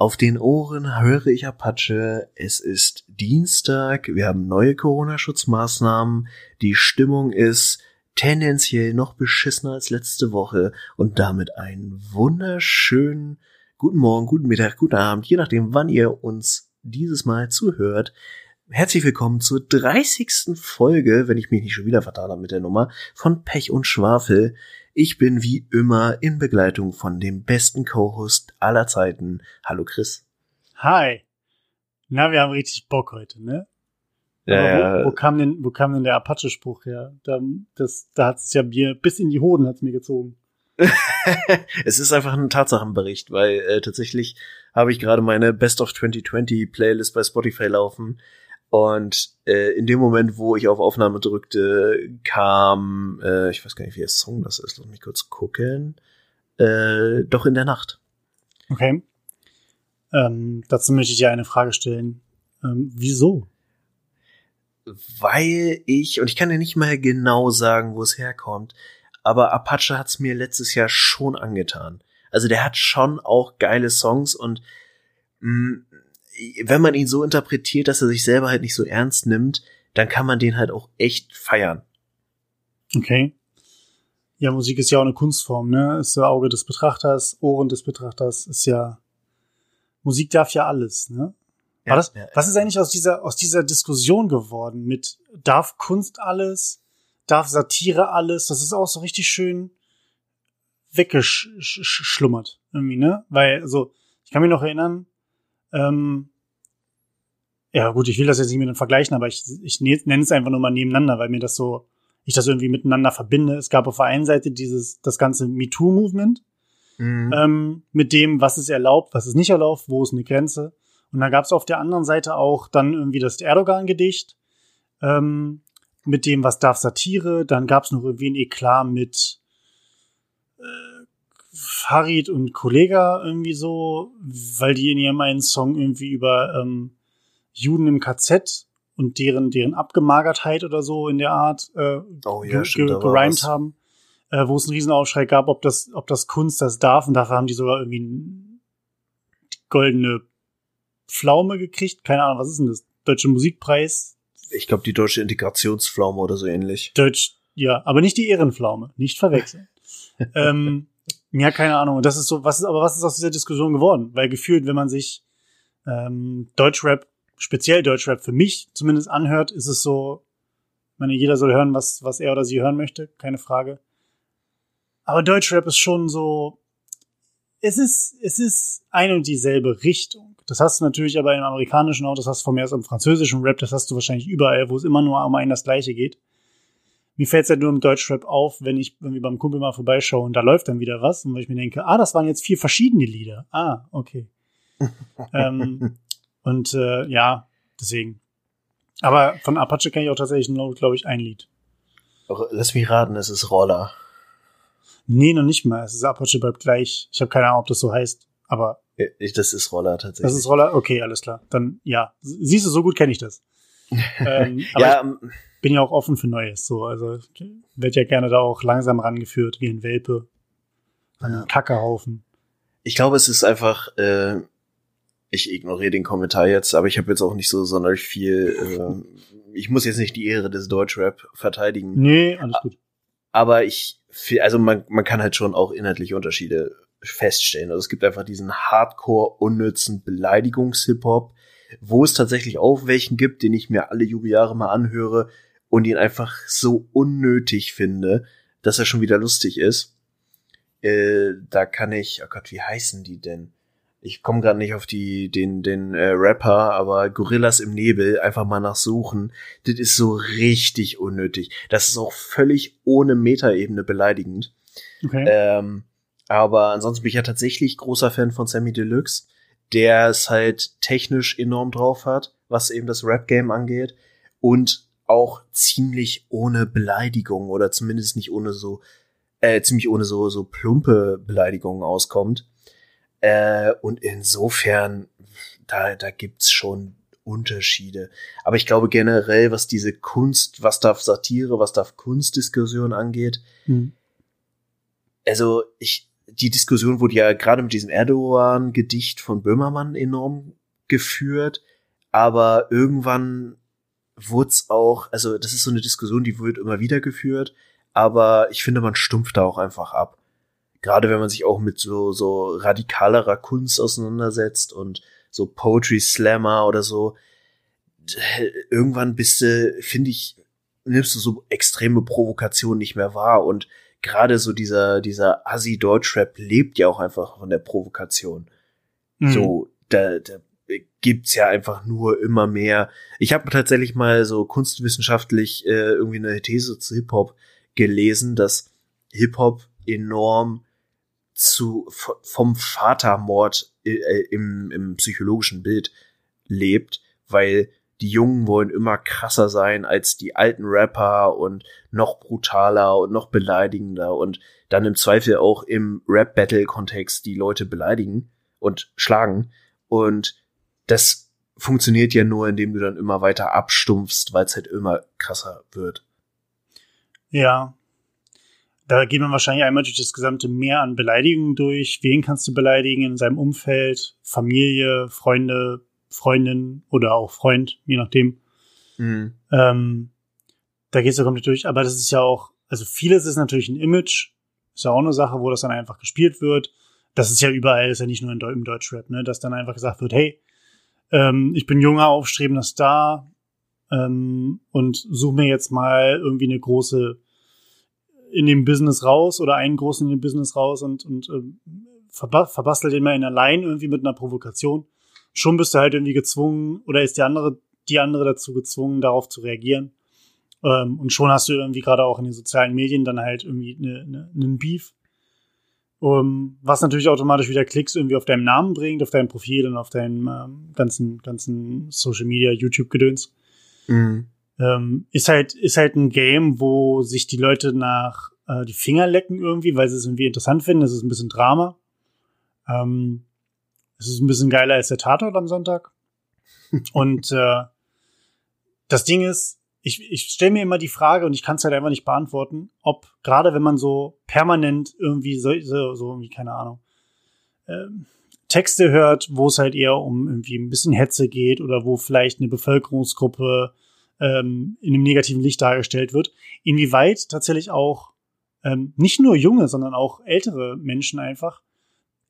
Auf den Ohren höre ich Apache. Es ist Dienstag. Wir haben neue Corona-Schutzmaßnahmen. Die Stimmung ist tendenziell noch beschissener als letzte Woche und damit einen wunderschönen guten Morgen, guten Mittag, guten Abend, je nachdem, wann ihr uns dieses Mal zuhört. Herzlich willkommen zur 30. Folge, wenn ich mich nicht schon wieder vertan habe mit der Nummer, von Pech und Schwafel. Ich bin wie immer in Begleitung von dem besten Co-Host aller Zeiten. Hallo Chris. Hi. Na, wir haben richtig Bock heute, ne? Ja, wo, wo, kam denn, wo kam denn der Apache-Spruch her? Da, das, da hat es ja mir bis in die Hoden hat's mir gezogen. es ist einfach ein Tatsachenbericht, weil äh, tatsächlich habe ich gerade meine Best of 2020 Playlist bei Spotify laufen und äh, in dem Moment, wo ich auf Aufnahme drückte, kam, äh, ich weiß gar nicht, wie der Song das ist, lass mich kurz gucken, äh, doch in der Nacht. Okay. Ähm, dazu möchte ich dir eine Frage stellen. Ähm, wieso? Weil ich, und ich kann dir nicht mal genau sagen, wo es herkommt, aber Apache hat's mir letztes Jahr schon angetan. Also der hat schon auch geile Songs und mh, mm, wenn man ihn so interpretiert, dass er sich selber halt nicht so ernst nimmt, dann kann man den halt auch echt feiern. Okay. Ja, Musik ist ja auch eine Kunstform, ne? Ist so Auge des Betrachters, Ohren des Betrachters, ist ja. Musik darf ja alles, ne? Ja, das, ja, was ist eigentlich aus dieser, aus dieser Diskussion geworden mit darf Kunst alles, darf Satire alles? Das ist auch so richtig schön weggeschlummert, irgendwie, ne? Weil, also, ich kann mich noch erinnern, ähm, ja, gut, ich will das jetzt nicht mit dem vergleichen, aber ich, ich nenne es einfach nur mal nebeneinander, weil mir das so, ich das irgendwie miteinander verbinde. Es gab auf der einen Seite dieses, das ganze MeToo-Movement, mhm. ähm, mit dem, was ist erlaubt, was ist nicht erlaubt, wo ist eine Grenze. Und dann gab es auf der anderen Seite auch dann irgendwie das Erdogan-Gedicht, ähm, mit dem, was darf Satire. Dann gab es noch irgendwie ein Eklat mit äh, Farid und Kollega irgendwie so, weil die in ihrem einen Song irgendwie über ähm, Juden im KZ und deren, deren Abgemagertheit oder so in der Art äh, oh, ja, gerimt haben, äh, wo es einen Riesenaufschrei gab, ob das, ob das Kunst das darf und dafür haben die sogar irgendwie die goldene Pflaume gekriegt. Keine Ahnung, was ist denn das? Deutsche Musikpreis? Ich glaube, die deutsche Integrationspflaume oder so ähnlich. Deutsch, ja, aber nicht die Ehrenpflaume, nicht verwechseln. ähm, ja, keine Ahnung. Das ist so, was ist, aber was ist aus dieser Diskussion geworden? Weil gefühlt, wenn man sich ähm, Deutschrap speziell Deutschrap für mich zumindest anhört, ist es so, ich meine, jeder soll hören, was, was er oder sie hören möchte, keine Frage. Aber Deutschrap ist schon so, es ist, es ist ein und dieselbe Richtung. Das hast du natürlich aber im amerikanischen auch, das hast du von mir aus im französischen Rap, das hast du wahrscheinlich überall, wo es immer nur um ein das Gleiche geht. Mir fällt es ja nur im Deutschrap auf, wenn ich irgendwie beim Kumpel mal vorbeischaue und da läuft dann wieder was und weil ich mir denke, ah, das waren jetzt vier verschiedene Lieder. Ah, okay. ähm, und äh, ja, deswegen. Aber von Apache kenne ich auch tatsächlich nur, glaube ich, ein Lied. Lass mich raten, es ist Roller. Nee, noch nicht mal. Es ist Apache bleibt gleich. Ich habe keine Ahnung, ob das so heißt, aber. Ich, das ist Roller tatsächlich. Das ist Roller? Okay, alles klar. Dann ja. Siehst du, so gut kenne ich das. ähm, aber ja, ich ähm, bin ja auch offen für Neues. So, also wird ja gerne da auch langsam rangeführt, wie ein Welpe. An ja. Kackehaufen. Ich glaube, es ist einfach, äh, ich ignoriere den Kommentar jetzt, aber ich habe jetzt auch nicht so sonderlich viel. Äh, ich muss jetzt nicht die Ehre des Deutschrap verteidigen. Nee, alles gut. Aber ich, also man, man kann halt schon auch inhaltliche Unterschiede feststellen. Also es gibt einfach diesen Hardcore unnützen Beleidigungs-Hip-Hop, wo es tatsächlich auch welchen gibt, den ich mir alle Jubeljahre mal anhöre und ihn einfach so unnötig finde, dass er schon wieder lustig ist. Äh, da kann ich, oh Gott, wie heißen die denn? Ich komme gerade nicht auf die den den äh, Rapper, aber Gorillas im Nebel einfach mal nachsuchen. Das ist so richtig unnötig. Das ist auch völlig ohne Metaebene beleidigend. Okay. Ähm, aber ansonsten bin ich ja tatsächlich großer Fan von Sammy Deluxe, der es halt technisch enorm drauf hat, was eben das Rap-Game angeht und auch ziemlich ohne Beleidigung oder zumindest nicht ohne so äh, ziemlich ohne so so plumpe Beleidigungen auskommt. Äh, und insofern, da, da gibt's schon Unterschiede. Aber ich glaube generell, was diese Kunst, was darf Satire, was darf Kunstdiskussion angeht, mhm. also ich, die Diskussion wurde ja gerade mit diesem Erdogan-Gedicht von Böhmermann enorm geführt, aber irgendwann wurde es auch, also das ist so eine Diskussion, die wird immer wieder geführt, aber ich finde, man stumpft da auch einfach ab. Gerade wenn man sich auch mit so, so radikalerer Kunst auseinandersetzt und so Poetry Slammer oder so, irgendwann bist du, finde ich, nimmst du so extreme Provokationen nicht mehr wahr und gerade so dieser, dieser Assi-Deutschrap lebt ja auch einfach von der Provokation. Mhm. So, da, da gibt's ja einfach nur immer mehr. Ich habe tatsächlich mal so kunstwissenschaftlich äh, irgendwie eine These zu Hip-Hop gelesen, dass Hip-Hop enorm zu vom Vatermord äh, im, im psychologischen Bild lebt, weil die Jungen wollen immer krasser sein als die alten Rapper und noch brutaler und noch beleidigender und dann im Zweifel auch im Rap-Battle-Kontext die Leute beleidigen und schlagen. Und das funktioniert ja nur, indem du dann immer weiter abstumpfst, weil es halt immer krasser wird. Ja. Da geht man wahrscheinlich einmal durch das gesamte Meer an Beleidigungen durch. Wen kannst du beleidigen in seinem Umfeld? Familie, Freunde, Freundin oder auch Freund, je nachdem. Mhm. Ähm, da gehst du komplett durch. Aber das ist ja auch, also vieles ist natürlich ein Image. Ist ja auch eine Sache, wo das dann einfach gespielt wird. Das ist ja überall, ist ja nicht nur im Deutschrap, ne, dass dann einfach gesagt wird, hey, ähm, ich bin junger, aufstrebender Star ähm, und suche mir jetzt mal irgendwie eine große in dem Business raus oder einen großen in dem Business raus und, und ähm, verbastelt den mal in allein irgendwie mit einer Provokation schon bist du halt irgendwie gezwungen oder ist die andere, die andere dazu gezwungen, darauf zu reagieren. Ähm, und schon hast du irgendwie gerade auch in den sozialen Medien dann halt irgendwie eine, eine, einen Beef. Um, was natürlich automatisch wieder Klicks irgendwie auf deinem Namen bringt, auf dein Profil und auf deinem ähm, ganzen, ganzen Social Media, YouTube-Gedöns. Mhm. Ähm, ist halt, ist halt ein Game, wo sich die Leute nach äh, die Finger lecken irgendwie, weil sie es irgendwie interessant finden. Das ist ein bisschen Drama. Ähm, es ist ein bisschen geiler als der Tatort am Sonntag. Und äh, das Ding ist, ich, ich stelle mir immer die Frage und ich kann es halt einfach nicht beantworten, ob gerade wenn man so permanent irgendwie so, so, so irgendwie, keine Ahnung, ähm, Texte hört, wo es halt eher um irgendwie ein bisschen Hetze geht oder wo vielleicht eine Bevölkerungsgruppe ähm, in einem negativen Licht dargestellt wird, inwieweit tatsächlich auch ähm, nicht nur junge, sondern auch ältere Menschen einfach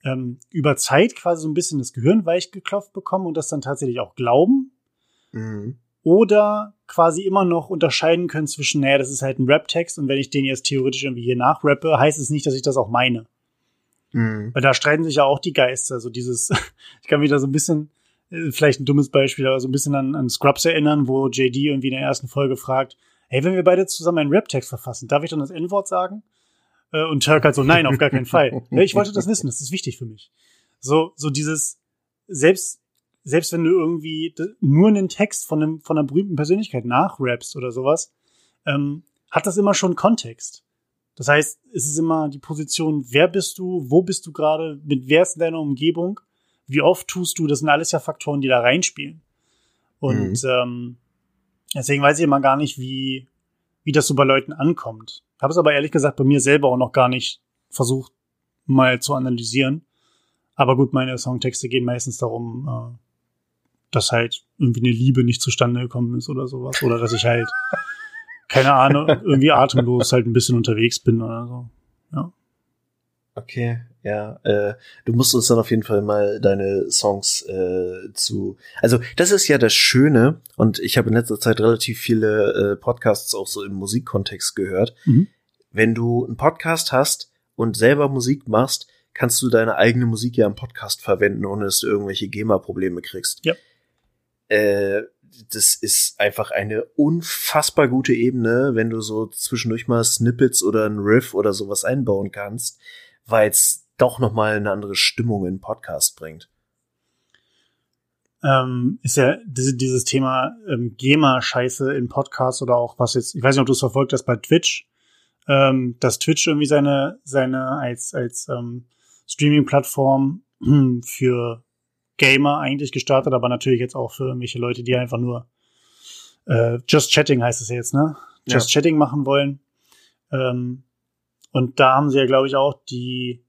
ähm, über Zeit quasi so ein bisschen das Gehirn weich geklopft bekommen und das dann tatsächlich auch glauben. Mhm. Oder quasi immer noch unterscheiden können zwischen, naja, das ist halt ein Rap-Text und wenn ich den jetzt theoretisch irgendwie hier nachrappe, heißt es nicht, dass ich das auch meine. Mhm. Weil da streiten sich ja auch die Geister. So dieses, ich kann mich da so ein bisschen, vielleicht ein dummes Beispiel, aber so ein bisschen an, an Scrubs erinnern, wo JD irgendwie in der ersten Folge fragt, hey, wenn wir beide zusammen einen Rap-Text verfassen, darf ich dann das N-Wort sagen? Äh, und Turk halt so, nein, auf gar keinen Fall. Ich wollte das wissen, das ist wichtig für mich. So, so dieses, selbst, selbst wenn du irgendwie nur einen Text von einem, von einer berühmten Persönlichkeit nachrappst oder sowas, ähm, hat das immer schon Kontext. Das heißt, es ist immer die Position, wer bist du, wo bist du gerade, mit wer ist in deiner Umgebung, wie oft tust du, das sind alles ja Faktoren, die da reinspielen. Und mhm. ähm, deswegen weiß ich immer gar nicht, wie, wie das so bei Leuten ankommt. Habe es aber ehrlich gesagt bei mir selber auch noch gar nicht versucht, mal zu analysieren. Aber gut, meine Songtexte gehen meistens darum, äh, dass halt irgendwie eine Liebe nicht zustande gekommen ist oder sowas. Oder dass ich halt, keine Ahnung, irgendwie atemlos halt ein bisschen unterwegs bin oder so. Ja. Okay, ja. Äh, du musst uns dann auf jeden Fall mal deine Songs äh, zu. Also das ist ja das Schöne und ich habe in letzter Zeit relativ viele äh, Podcasts auch so im Musikkontext gehört. Mhm. Wenn du einen Podcast hast und selber Musik machst, kannst du deine eigene Musik ja im Podcast verwenden, ohne dass du irgendwelche GEMA-Probleme kriegst. Ja. Äh, das ist einfach eine unfassbar gute Ebene, wenn du so zwischendurch mal Snippets oder ein Riff oder sowas einbauen kannst weil es doch noch mal eine andere Stimmung in Podcast bringt. Ähm, ist ja diese, dieses Thema ähm, GEMA-Scheiße in Podcasts oder auch was jetzt, ich weiß nicht, ob du es verfolgt hast bei Twitch, ähm, dass Twitch irgendwie seine, seine als, als ähm, Streaming-Plattform für Gamer eigentlich gestartet, aber natürlich jetzt auch für irgendwelche Leute, die einfach nur äh, Just Chatting heißt es jetzt, ne? Just ja. Chatting machen wollen. Ähm, und da haben sie ja, glaube ich, auch die,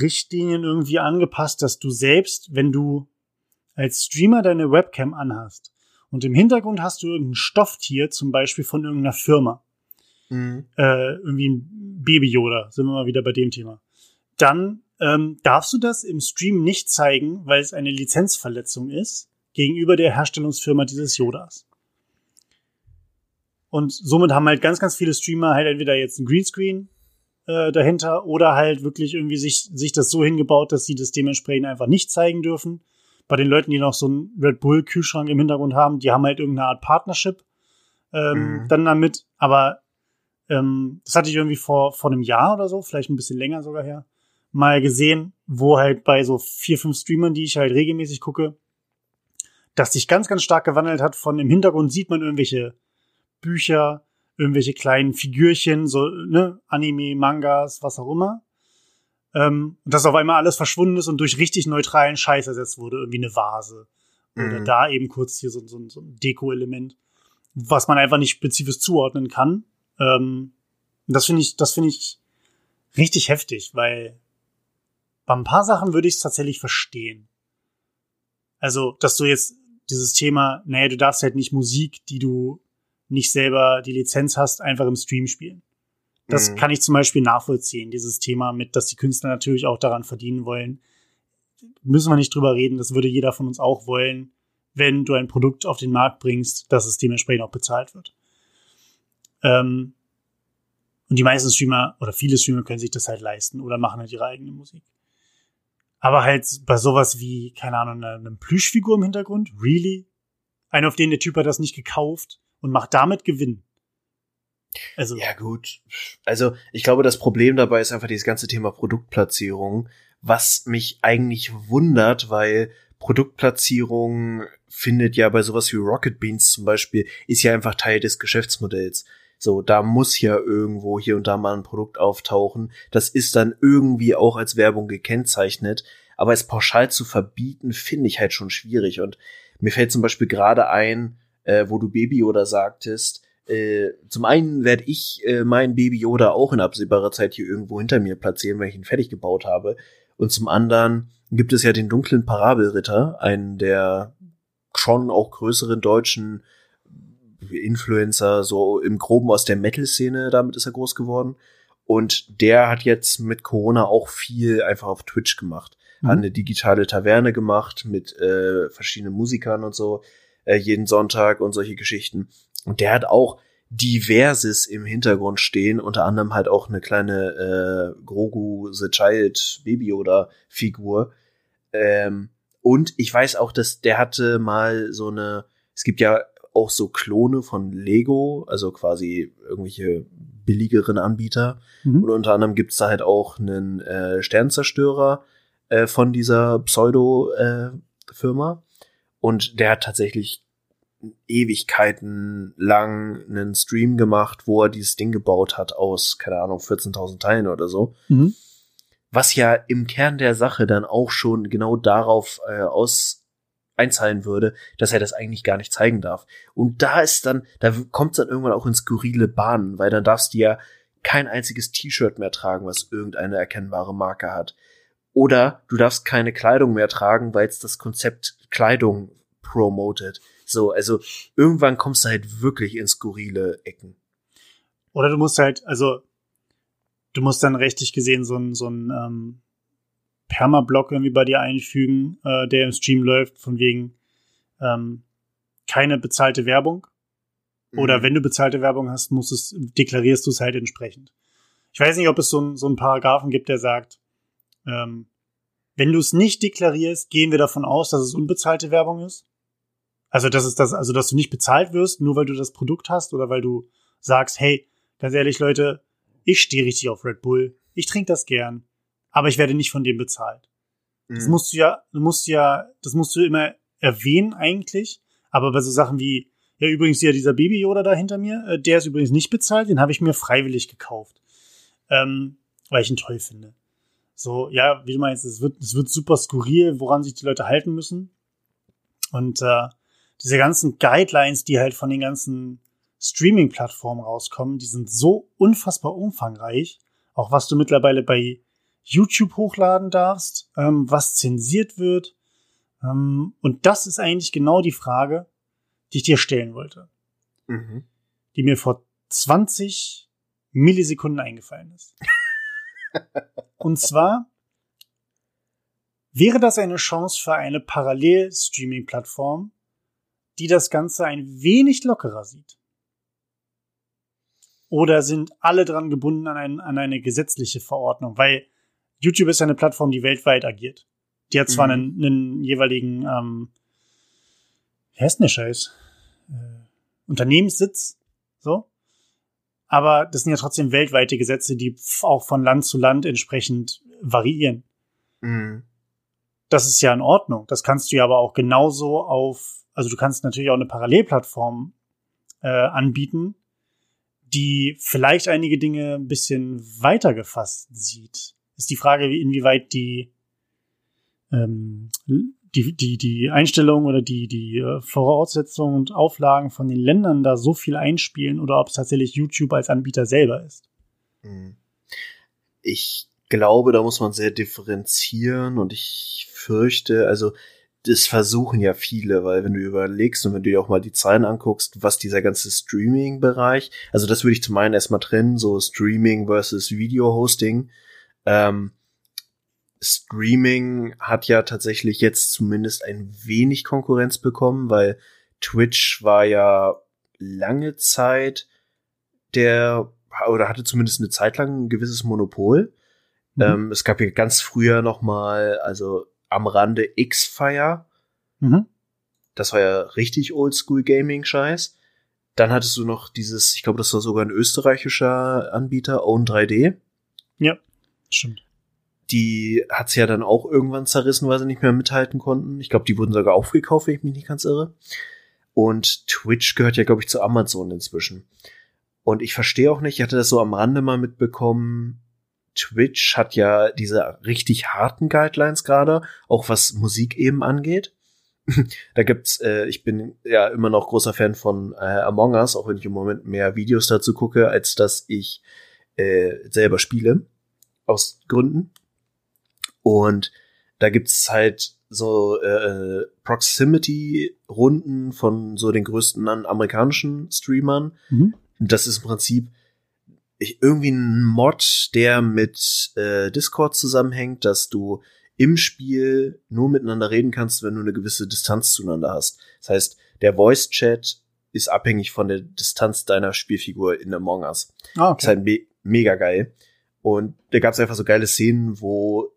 Richtlinien irgendwie angepasst, dass du selbst, wenn du als Streamer deine Webcam anhast und im Hintergrund hast du irgendein Stofftier, zum Beispiel von irgendeiner Firma, mhm. äh, irgendwie ein Baby-Yoda, sind wir mal wieder bei dem Thema, dann ähm, darfst du das im Stream nicht zeigen, weil es eine Lizenzverletzung ist gegenüber der Herstellungsfirma dieses Yodas. Und somit haben halt ganz, ganz viele Streamer halt entweder jetzt ein Greenscreen äh, dahinter oder halt wirklich irgendwie sich, sich das so hingebaut, dass sie das dementsprechend einfach nicht zeigen dürfen. Bei den Leuten, die noch so einen Red Bull Kühlschrank im Hintergrund haben, die haben halt irgendeine Art Partnership ähm, mhm. dann damit. Aber ähm, das hatte ich irgendwie vor, vor einem Jahr oder so, vielleicht ein bisschen länger sogar her, mal gesehen, wo halt bei so vier, fünf Streamern, die ich halt regelmäßig gucke, dass sich ganz, ganz stark gewandelt hat. Von im Hintergrund sieht man irgendwelche Bücher, irgendwelche kleinen Figürchen, so, ne, Anime, Mangas, was auch immer. Ähm, und dass auf einmal alles verschwunden ist und durch richtig neutralen Scheiß ersetzt wurde, irgendwie eine Vase. Mhm. Oder da eben kurz hier so, so, so ein Deko-Element, was man einfach nicht spezifisch zuordnen kann. Ähm, das finde ich, das finde ich richtig heftig, weil bei ein paar Sachen würde ich es tatsächlich verstehen. Also, dass du jetzt dieses Thema, naja, du darfst halt nicht Musik, die du nicht selber die Lizenz hast, einfach im Stream spielen. Das mhm. kann ich zum Beispiel nachvollziehen, dieses Thema mit, dass die Künstler natürlich auch daran verdienen wollen. Müssen wir nicht drüber reden, das würde jeder von uns auch wollen, wenn du ein Produkt auf den Markt bringst, dass es dementsprechend auch bezahlt wird. Ähm, und die meisten Streamer oder viele Streamer können sich das halt leisten oder machen halt ihre eigene Musik. Aber halt bei sowas wie, keine Ahnung, eine, eine Plüschfigur im Hintergrund, really? Einer, auf den der Typ hat das nicht gekauft und macht damit Gewinn. Also. Ja, gut. Also, ich glaube, das Problem dabei ist einfach dieses ganze Thema Produktplatzierung, was mich eigentlich wundert, weil Produktplatzierung findet ja bei sowas wie Rocket Beans zum Beispiel, ist ja einfach Teil des Geschäftsmodells. So, da muss ja irgendwo hier und da mal ein Produkt auftauchen. Das ist dann irgendwie auch als Werbung gekennzeichnet. Aber es pauschal zu verbieten, finde ich halt schon schwierig. Und mir fällt zum Beispiel gerade ein, äh, wo du Baby oder sagtest, äh, zum einen werde ich äh, mein Baby Yoda auch in absehbarer Zeit hier irgendwo hinter mir platzieren, wenn ich ihn fertig gebaut habe. Und zum anderen gibt es ja den dunklen Parabelritter, einen der schon auch größeren deutschen Influencer, so im Groben aus der Metal-Szene, damit ist er groß geworden. Und der hat jetzt mit Corona auch viel einfach auf Twitch gemacht. Mhm. Hat eine digitale Taverne gemacht mit äh, verschiedenen Musikern und so äh, jeden Sonntag und solche Geschichten. Und der hat auch diverses im Hintergrund stehen, unter anderem halt auch eine kleine äh, Grogu the Child Baby oder Figur. Ähm, und ich weiß auch, dass der hatte mal so eine, es gibt ja auch so Klone von Lego, also quasi irgendwelche billigeren Anbieter. Mhm. Und unter anderem gibt's da halt auch einen äh, Sternzerstörer äh, von dieser Pseudo-Firma. Und der hat tatsächlich Ewigkeiten lang einen Stream gemacht, wo er dieses Ding gebaut hat aus, keine Ahnung, 14.000 Teilen oder so. Mhm. Was ja im Kern der Sache dann auch schon genau darauf äh, aus einzahlen würde, dass er das eigentlich gar nicht zeigen darf. Und da ist dann, da kommt es dann irgendwann auch in skurrile Bahnen, weil dann darfst du ja kein einziges T-Shirt mehr tragen, was irgendeine erkennbare Marke hat. Oder du darfst keine Kleidung mehr tragen, weil es das Konzept Kleidung promotet. So, also irgendwann kommst du halt wirklich in skurrile Ecken. Oder du musst halt, also du musst dann rechtlich gesehen so ein, so ein ähm, Permablock irgendwie bei dir einfügen, äh, der im Stream läuft, von wegen ähm, keine bezahlte Werbung. Oder mhm. wenn du bezahlte Werbung hast, musst es, deklarierst du es halt entsprechend. Ich weiß nicht, ob es so, ein, so einen Paragraphen gibt, der sagt, ähm, wenn du es nicht deklarierst, gehen wir davon aus, dass es unbezahlte Werbung ist. Also, das ist das, also, dass du nicht bezahlt wirst, nur weil du das Produkt hast oder weil du sagst, hey, ganz ehrlich, Leute, ich stehe richtig auf Red Bull, ich trinke das gern, aber ich werde nicht von dem bezahlt. Mhm. Das musst du ja, du musst ja, das musst du immer erwähnen eigentlich, aber bei so Sachen wie, ja, übrigens ja dieser Baby Yoda da hinter mir, äh, der ist übrigens nicht bezahlt, den habe ich mir freiwillig gekauft, ähm, weil ich ihn toll finde. So, ja, wie du meinst, es wird, es wird super skurril, woran sich die Leute halten müssen. Und äh, diese ganzen Guidelines, die halt von den ganzen Streaming-Plattformen rauskommen, die sind so unfassbar umfangreich. Auch was du mittlerweile bei YouTube hochladen darfst, ähm, was zensiert wird. Ähm, und das ist eigentlich genau die Frage, die ich dir stellen wollte. Mhm. Die mir vor 20 Millisekunden eingefallen ist. und zwar wäre das eine Chance für eine Parallel-Streaming-Plattform, die das Ganze ein wenig lockerer sieht. Oder sind alle dran gebunden an, ein, an eine gesetzliche Verordnung? Weil YouTube ist ja eine Plattform, die weltweit agiert. Die hat zwar mhm. einen, einen jeweiligen, ähm, wie heißt denn der Scheiß? Äh, Unternehmenssitz, so. Aber das sind ja trotzdem weltweite Gesetze, die auch von Land zu Land entsprechend variieren. Mhm. Das ist ja in Ordnung. Das kannst du ja aber auch genauso auf, also du kannst natürlich auch eine Parallelplattform äh, anbieten, die vielleicht einige Dinge ein bisschen weiter gefasst sieht. Ist die Frage, inwieweit die, ähm, die, die, die Einstellungen oder die, die äh, Voraussetzungen und Auflagen von den Ländern da so viel einspielen oder ob es tatsächlich YouTube als Anbieter selber ist. Hm. Ich glaube, da muss man sehr differenzieren und ich fürchte, also das versuchen ja viele, weil wenn du überlegst und wenn du dir auch mal die Zahlen anguckst, was dieser ganze Streaming-Bereich, also das würde ich zum einen erstmal trennen, so Streaming versus Video-Hosting. Ähm, Streaming hat ja tatsächlich jetzt zumindest ein wenig Konkurrenz bekommen, weil Twitch war ja lange Zeit der, oder hatte zumindest eine Zeit lang ein gewisses Monopol. Mhm. Ähm, es gab ja ganz früher noch mal, also am Rande X-Fire. Mhm. Das war ja richtig Oldschool-Gaming-Scheiß. Dann hattest du noch dieses, ich glaube, das war sogar ein österreichischer Anbieter, Own 3D. Ja, stimmt. Die hat's ja dann auch irgendwann zerrissen, weil sie nicht mehr mithalten konnten. Ich glaube, die wurden sogar aufgekauft, wenn ich mich nicht ganz irre. Und Twitch gehört ja, glaube ich, zu Amazon inzwischen. Und ich verstehe auch nicht, ich hatte das so am Rande mal mitbekommen, Twitch hat ja diese richtig harten Guidelines gerade, auch was Musik eben angeht. da gibt's, äh, ich bin ja immer noch großer Fan von äh, Among Us, auch wenn ich im Moment mehr Videos dazu gucke, als dass ich äh, selber spiele. Aus Gründen. Und da gibt's halt so äh, Proximity-Runden von so den größten amerikanischen Streamern. Mhm. Das ist im Prinzip ich, irgendwie ein Mod, der mit äh, Discord zusammenhängt, dass du im Spiel nur miteinander reden kannst, wenn du eine gewisse Distanz zueinander hast. Das heißt, der Voice Chat ist abhängig von der Distanz deiner Spielfigur in Among Us. Ah, okay. Das ist halt me mega geil. Und da gab es einfach so geile Szenen, wo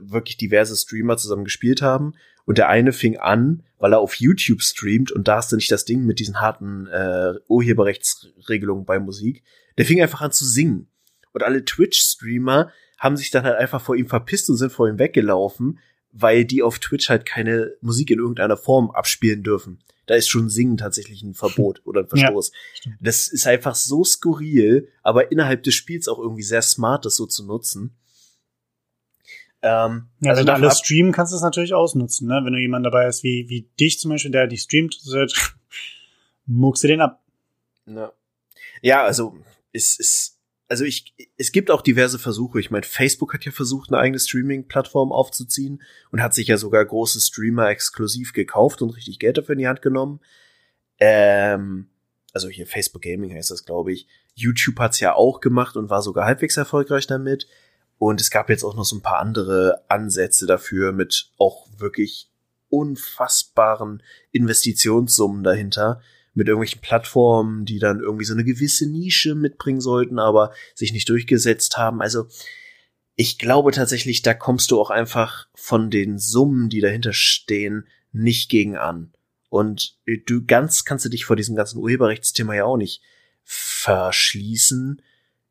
wirklich diverse Streamer zusammen gespielt haben. Und der eine fing an, weil er auf YouTube streamt und da hast du nicht das Ding mit diesen harten äh, Urheberrechtsregelungen bei Musik. Der fing einfach an zu singen. Und alle Twitch-Streamer haben sich dann halt einfach vor ihm verpisst und sind vor ihm weggelaufen, weil die auf Twitch halt keine Musik in irgendeiner Form abspielen dürfen. Da ist schon Singen tatsächlich ein Verbot oder ein Verstoß. Ja, das ist einfach so skurril, aber innerhalb des Spiels auch irgendwie sehr smart, das so zu nutzen. Ähm, ja, also wenn alles streamen, kannst du es natürlich ausnutzen, ne? Wenn du jemanden dabei hast, wie, wie dich zum Beispiel, der dich streamt, muckst du den ab. Ja. ja, also es ist, also ich, es gibt auch diverse Versuche. Ich meine, Facebook hat ja versucht, eine eigene Streaming-Plattform aufzuziehen und hat sich ja sogar große Streamer exklusiv gekauft und richtig Geld dafür in die Hand genommen. Ähm, also hier Facebook Gaming heißt das, glaube ich. YouTube hat's ja auch gemacht und war sogar halbwegs erfolgreich damit. Und es gab jetzt auch noch so ein paar andere Ansätze dafür mit auch wirklich unfassbaren Investitionssummen dahinter, mit irgendwelchen Plattformen, die dann irgendwie so eine gewisse Nische mitbringen sollten, aber sich nicht durchgesetzt haben. Also ich glaube tatsächlich, da kommst du auch einfach von den Summen, die dahinter stehen, nicht gegen an. Und du ganz kannst du dich vor diesem ganzen Urheberrechtsthema ja auch nicht verschließen.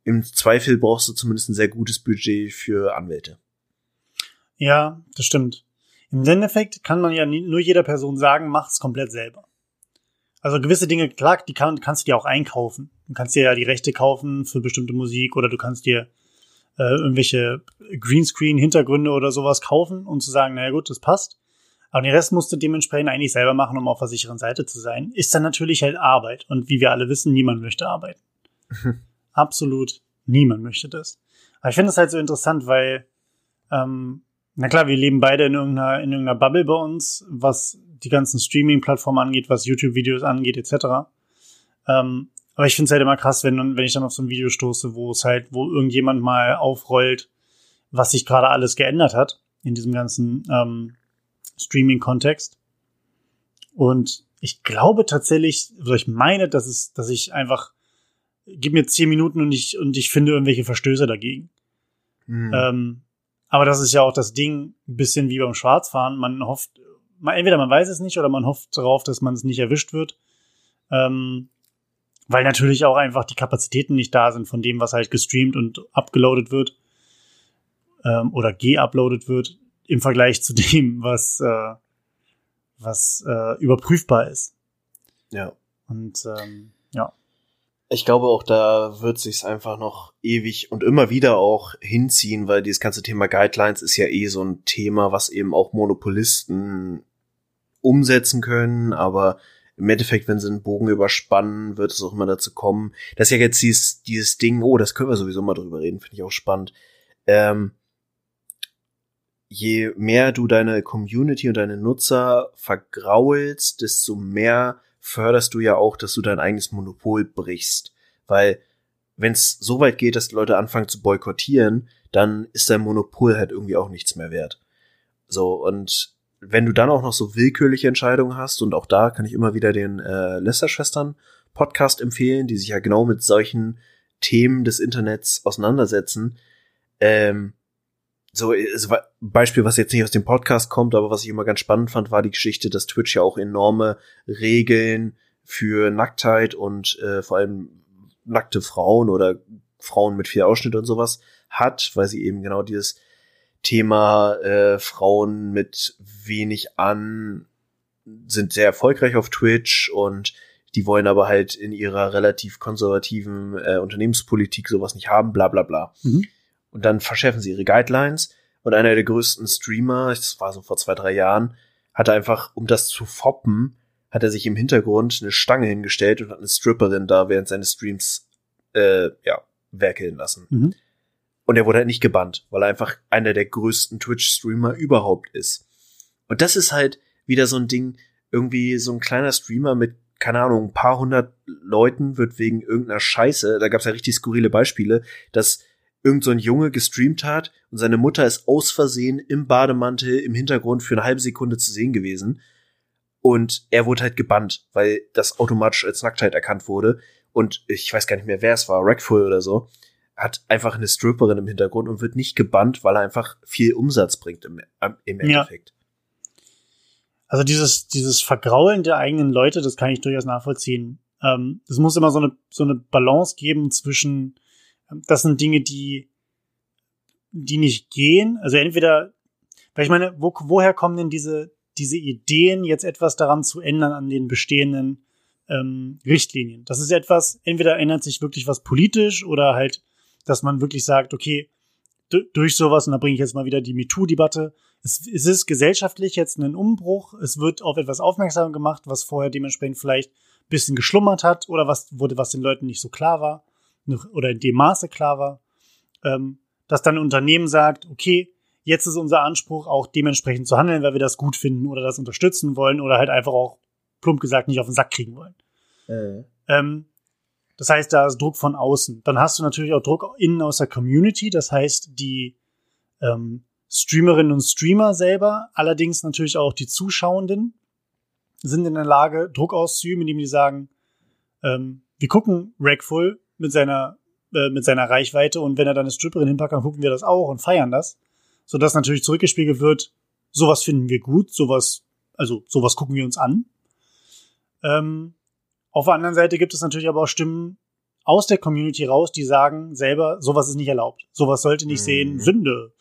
Im Zweifel brauchst du zumindest ein sehr gutes Budget für Anwälte. Ja, das stimmt. Im Endeffekt kann man ja nur jeder Person sagen, mach's komplett selber. Also gewisse Dinge, klar, die kann, kannst du dir auch einkaufen. Du kannst dir ja die Rechte kaufen für bestimmte Musik oder du kannst dir äh, irgendwelche Greenscreen-Hintergründe oder sowas kaufen und zu sagen, naja gut, das passt. Aber den Rest musst du dementsprechend eigentlich selber machen, um auf der sicheren Seite zu sein. Ist dann natürlich halt Arbeit. Und wie wir alle wissen, niemand möchte arbeiten. Absolut niemand möchte das. Aber ich finde das halt so interessant, weil Ähm, na klar, wir leben beide in irgendeiner, in irgendeiner Bubble bei uns, was die ganzen Streaming-Plattformen angeht, was YouTube-Videos angeht, etc. Ähm, aber ich finde es halt immer krass, wenn, wenn ich dann auf so ein Video stoße, wo es halt, wo irgendjemand mal aufrollt, was sich gerade alles geändert hat in diesem ganzen ähm, Streaming-Kontext. Und ich glaube tatsächlich, oder ich meine, dass es, dass ich einfach, gib mir zehn Minuten und ich, und ich finde irgendwelche Verstöße dagegen. Hm. Ähm, aber das ist ja auch das Ding, ein bisschen wie beim Schwarzfahren. Man hofft, man, entweder man weiß es nicht oder man hofft darauf, dass man es nicht erwischt wird. Ähm, weil natürlich auch einfach die Kapazitäten nicht da sind von dem, was halt gestreamt und abgeloadet wird ähm, oder geuploadet wird im Vergleich zu dem, was äh, was äh, überprüfbar ist. Ja. Und ähm. Ich glaube auch, da wird sich's einfach noch ewig und immer wieder auch hinziehen, weil dieses ganze Thema Guidelines ist ja eh so ein Thema, was eben auch Monopolisten umsetzen können, aber im Endeffekt, wenn sie einen Bogen überspannen, wird es auch immer dazu kommen. Das ist ja jetzt dieses, dieses Ding, oh, das können wir sowieso mal drüber reden, finde ich auch spannend. Ähm, je mehr du deine Community und deine Nutzer vergraulst, desto mehr förderst du ja auch, dass du dein eigenes Monopol brichst. Weil wenn es so weit geht, dass die Leute anfangen zu boykottieren, dann ist dein Monopol halt irgendwie auch nichts mehr wert. So, und wenn du dann auch noch so willkürliche Entscheidungen hast, und auch da kann ich immer wieder den äh, Lester-Schwestern Podcast empfehlen, die sich ja genau mit solchen Themen des Internets auseinandersetzen, ähm, so war Beispiel, was jetzt nicht aus dem Podcast kommt, aber was ich immer ganz spannend fand, war die Geschichte, dass Twitch ja auch enorme Regeln für Nacktheit und äh, vor allem nackte Frauen oder Frauen mit viel Ausschnitt und sowas hat, weil sie eben genau dieses Thema äh, Frauen mit wenig an sind sehr erfolgreich auf Twitch und die wollen aber halt in ihrer relativ konservativen äh, Unternehmenspolitik sowas nicht haben, bla bla bla. Mhm. Und dann verschärfen sie ihre Guidelines. Und einer der größten Streamer, das war so vor zwei, drei Jahren, hatte einfach, um das zu foppen, hat er sich im Hintergrund eine Stange hingestellt und hat eine Stripperin da während seines Streams, äh, ja, werkeln lassen. Mhm. Und er wurde halt nicht gebannt, weil er einfach einer der größten Twitch-Streamer überhaupt ist. Und das ist halt wieder so ein Ding, irgendwie so ein kleiner Streamer mit, keine Ahnung, ein paar hundert Leuten wird wegen irgendeiner Scheiße, da gab es ja richtig skurrile Beispiele, dass irgend so ein Junge gestreamt hat und seine Mutter ist aus Versehen im Bademantel im Hintergrund für eine halbe Sekunde zu sehen gewesen. Und er wurde halt gebannt, weil das automatisch als Nacktheit erkannt wurde. Und ich weiß gar nicht mehr, wer es war, Rackful oder so, hat einfach eine Stripperin im Hintergrund und wird nicht gebannt, weil er einfach viel Umsatz bringt im, im Endeffekt. Ja. Also dieses, dieses Vergraulen der eigenen Leute, das kann ich durchaus nachvollziehen. Ähm, es muss immer so eine, so eine Balance geben zwischen das sind Dinge, die, die nicht gehen. Also entweder, weil ich meine, wo, woher kommen denn diese, diese Ideen, jetzt etwas daran zu ändern an den bestehenden ähm, Richtlinien? Das ist etwas, entweder ändert sich wirklich was politisch oder halt, dass man wirklich sagt, okay, durch sowas, und da bringe ich jetzt mal wieder die MeToo-Debatte, es, es ist gesellschaftlich jetzt ein Umbruch, es wird auf etwas aufmerksam gemacht, was vorher dementsprechend vielleicht bisschen geschlummert hat oder was wurde, was den Leuten nicht so klar war oder in dem Maße klar war, ähm, dass dann ein Unternehmen sagt, okay, jetzt ist unser Anspruch auch dementsprechend zu handeln, weil wir das gut finden oder das unterstützen wollen oder halt einfach auch plump gesagt nicht auf den Sack kriegen wollen. Mhm. Ähm, das heißt, da ist Druck von außen. Dann hast du natürlich auch Druck innen aus der Community. Das heißt, die ähm, Streamerinnen und Streamer selber, allerdings natürlich auch die Zuschauenden, sind in der Lage, Druck auszuüben, indem die sagen, ähm, wir gucken Rackful, mit seiner, äh, mit seiner Reichweite und wenn er dann eine Stripperin hinpackt, dann gucken wir das auch und feiern das. Sodass natürlich zurückgespiegelt wird, sowas finden wir gut, sowas, also sowas gucken wir uns an. Ähm, auf der anderen Seite gibt es natürlich aber auch Stimmen aus der Community raus, die sagen selber, sowas ist nicht erlaubt. Sowas sollte nicht mhm. sehen, Sünde.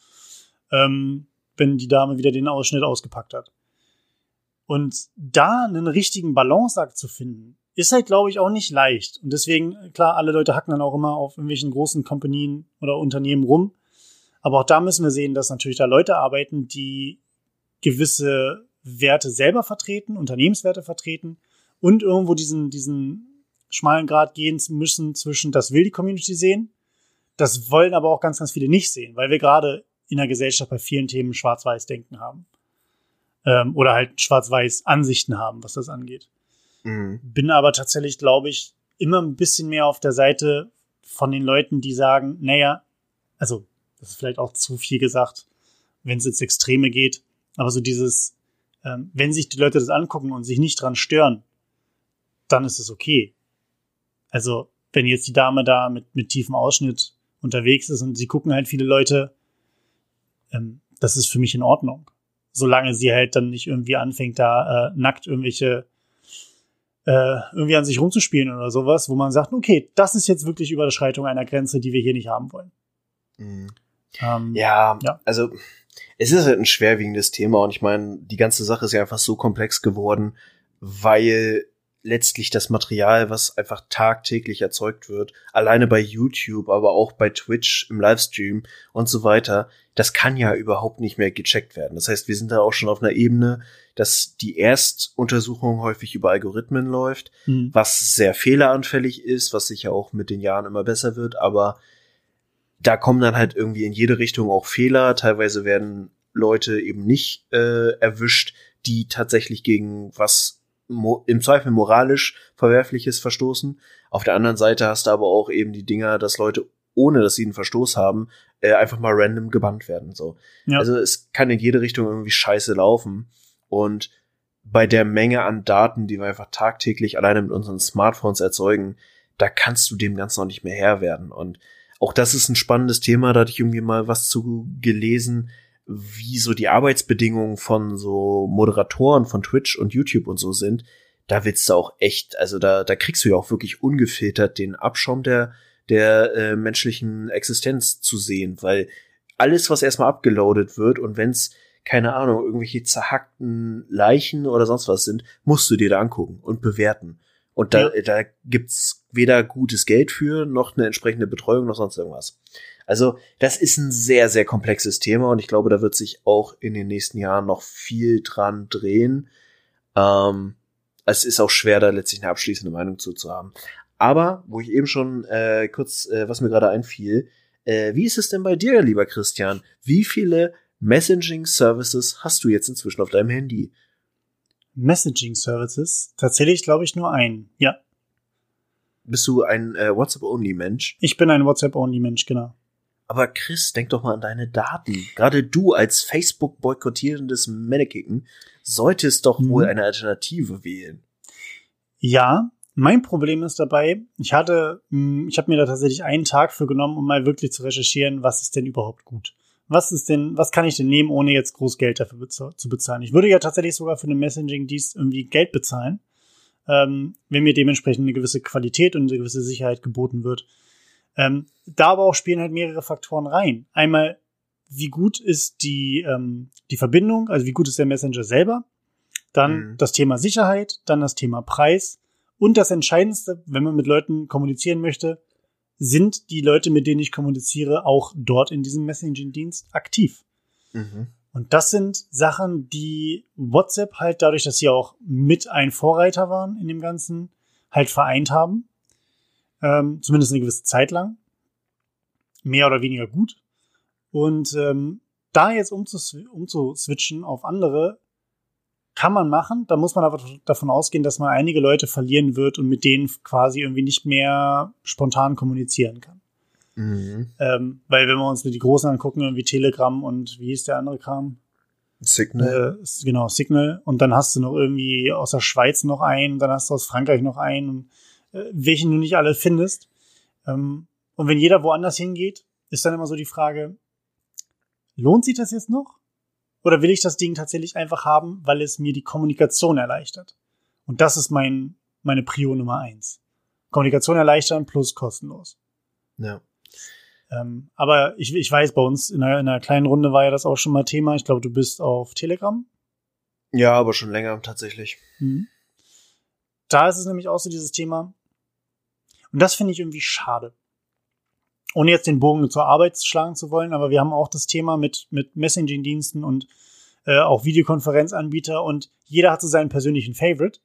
Ähm, wenn die Dame wieder den Ausschnitt ausgepackt hat. Und da einen richtigen Balanceakt zu finden, ist halt, glaube ich, auch nicht leicht. Und deswegen, klar, alle Leute hacken dann auch immer auf irgendwelchen großen Kompanien oder Unternehmen rum. Aber auch da müssen wir sehen, dass natürlich da Leute arbeiten, die gewisse Werte selber vertreten, Unternehmenswerte vertreten und irgendwo diesen, diesen schmalen Grad gehen müssen zwischen, das will die Community sehen, das wollen aber auch ganz, ganz viele nicht sehen, weil wir gerade in der Gesellschaft bei vielen Themen Schwarz-Weiß-Denken haben. Ähm, oder halt Schwarz-Weiß-Ansichten haben, was das angeht. Mhm. Bin aber tatsächlich, glaube ich, immer ein bisschen mehr auf der Seite von den Leuten, die sagen, naja, also, das ist vielleicht auch zu viel gesagt, wenn es ins Extreme geht, aber so dieses, ähm, wenn sich die Leute das angucken und sich nicht dran stören, dann ist es okay. Also, wenn jetzt die Dame da mit, mit tiefem Ausschnitt unterwegs ist und sie gucken halt viele Leute, ähm, das ist für mich in Ordnung. Solange sie halt dann nicht irgendwie anfängt, da äh, nackt irgendwelche äh, irgendwie an sich rumzuspielen oder sowas, wo man sagt, okay, das ist jetzt wirklich Überschreitung einer Grenze, die wir hier nicht haben wollen. Mhm. Ähm, Ja, Ja. also es ist halt ein schwerwiegendes Thema und ich meine, die ganze Sache ist ja einfach so komplex geworden, weil letztlich das Material, was einfach tagtäglich erzeugt wird, alleine bei YouTube, aber auch bei Twitch im Livestream und so weiter, das kann ja überhaupt nicht mehr gecheckt werden. Das heißt, wir sind da auch schon auf einer Ebene, dass die Erstuntersuchung häufig über Algorithmen läuft, hm. was sehr fehleranfällig ist, was sicher auch mit den Jahren immer besser wird, aber da kommen dann halt irgendwie in jede Richtung auch Fehler. Teilweise werden Leute eben nicht äh, erwischt, die tatsächlich gegen was im Zweifel moralisch Verwerfliches verstoßen. Auf der anderen Seite hast du aber auch eben die Dinger, dass Leute, ohne dass sie einen Verstoß haben, äh, einfach mal random gebannt werden. So. Ja. Also es kann in jede Richtung irgendwie scheiße laufen. Und bei der Menge an Daten, die wir einfach tagtäglich alleine mit unseren Smartphones erzeugen, da kannst du dem Ganzen noch nicht mehr Herr werden. Und auch das ist ein spannendes Thema, da hatte ich irgendwie mal was zu gelesen, wie so die Arbeitsbedingungen von so Moderatoren von Twitch und YouTube und so sind. Da willst du auch echt, also da, da kriegst du ja auch wirklich ungefiltert den Abschaum der, der äh, menschlichen Existenz zu sehen, weil alles, was erstmal abgeloadet wird und wenn's keine Ahnung, irgendwelche zerhackten Leichen oder sonst was sind, musst du dir da angucken und bewerten. Und da, Ja. da gibt's weder gutes Geld für, noch eine entsprechende Betreuung, noch sonst irgendwas. Also, das ist ein sehr, sehr komplexes Thema und ich glaube, da wird sich auch in den nächsten Jahren noch viel dran drehen. Ähm, es ist auch schwer, da letztlich eine abschließende Meinung zu, zu haben. Aber, wo ich eben schon äh, kurz, äh, was mir gerade einfiel, äh, wie ist es denn bei dir, lieber Christian? Wie viele Messaging-Services hast du jetzt inzwischen auf deinem Handy? Messaging Services. Tatsächlich glaube ich nur einen. Ja, Bist du ein äh, WhatsApp-Only-Mensch? ich bin ein WhatsApp-Only-Mensch, genau. Aber Chris, denk doch mal an deine Daten. Gerade du als Facebook-boykottierendes Mannequin solltest doch Mhm. wohl eine Alternative wählen. Ja, mein Problem ist dabei, ich hatte, mh, ich habe mir da tatsächlich einen Tag für genommen, um mal wirklich zu recherchieren, was ist denn überhaupt gut. Was ist denn, was kann ich denn nehmen, ohne jetzt groß Geld dafür zu bezahlen? Ich würde ja tatsächlich sogar für einen Messaging-Dienst irgendwie Geld bezahlen, ähm, wenn mir dementsprechend eine gewisse Qualität und eine gewisse Sicherheit geboten wird. Ähm, da aber auch spielen halt mehrere Faktoren rein. Einmal, wie gut ist die, ähm, die Verbindung, also wie gut ist der Messenger selber? Dann Mhm. das Thema Sicherheit, dann das Thema Preis und das Entscheidendste, wenn man mit Leuten kommunizieren möchte, sind die Leute, mit denen ich kommuniziere, auch dort in diesem Messaging-Dienst aktiv. Mhm. Und das sind Sachen, die WhatsApp halt dadurch, dass sie auch mit ein Vorreiter waren in dem Ganzen, halt vereint haben. Ähm, zumindest eine gewisse Zeit lang. Mehr oder weniger gut. Und ähm, da jetzt umzus umzuswitchen auf andere, kann man machen. Da muss man aber davon ausgehen, dass man einige Leute verlieren wird und mit denen quasi irgendwie nicht mehr spontan kommunizieren kann. Mhm. Ähm, weil wenn wir uns die Großen angucken, irgendwie Telegram und wie hieß der andere Kram? Signal. Äh, genau, Signal. Und dann hast du noch irgendwie aus der Schweiz noch einen, dann hast du aus Frankreich noch einen, und, welchen du nicht alle findest. Ähm, und wenn jeder woanders hingeht, ist dann immer so die Frage, lohnt sich das jetzt noch? Oder will ich das Ding tatsächlich einfach haben, weil es mir die Kommunikation erleichtert? Und das ist mein, meine Prio Nummer eins. Kommunikation erleichtern plus kostenlos. ja. Ähm, aber ich, ich weiß, bei uns in einer, in einer kleinen Runde war ja das auch schon mal Thema. Ich glaube, du bist auf Telegram. ja, aber schon länger tatsächlich. Mhm. Da ist es nämlich auch so dieses Thema. Und das finde ich irgendwie schade. Ohne jetzt den Bogen zur Arbeit schlagen zu wollen, aber wir haben auch das Thema mit, mit Messaging-Diensten und äh, auch Videokonferenzanbieter und jeder hat so seinen persönlichen Favorite.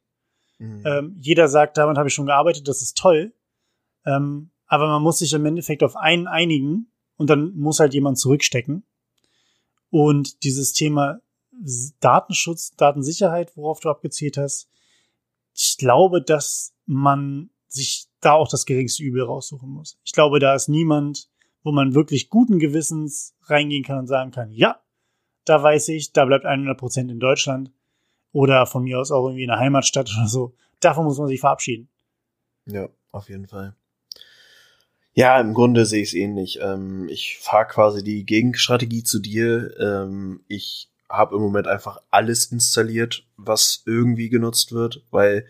Mhm. Ähm, jeder sagt, damit habe ich schon gearbeitet, das ist toll. Ähm, aber man muss sich im Endeffekt auf einen einigen und dann muss halt jemand zurückstecken. Und dieses Thema Datenschutz, Datensicherheit, worauf du abgezählt hast, ich glaube, dass man sich da auch das geringste Übel raussuchen muss. Ich glaube, da ist niemand, wo man wirklich guten Gewissens reingehen kann und sagen kann, ja, da weiß ich, da bleibt 100 Prozent in Deutschland oder von mir aus auch irgendwie in der Heimatstadt oder so. Davon muss man sich verabschieden. Ja, auf jeden Fall. Ja, im Grunde sehe ich es ähnlich. Ähm, ich fahre quasi die Gegenstrategie zu dir. Ähm, ich habe im Moment einfach alles installiert, was irgendwie genutzt wird, weil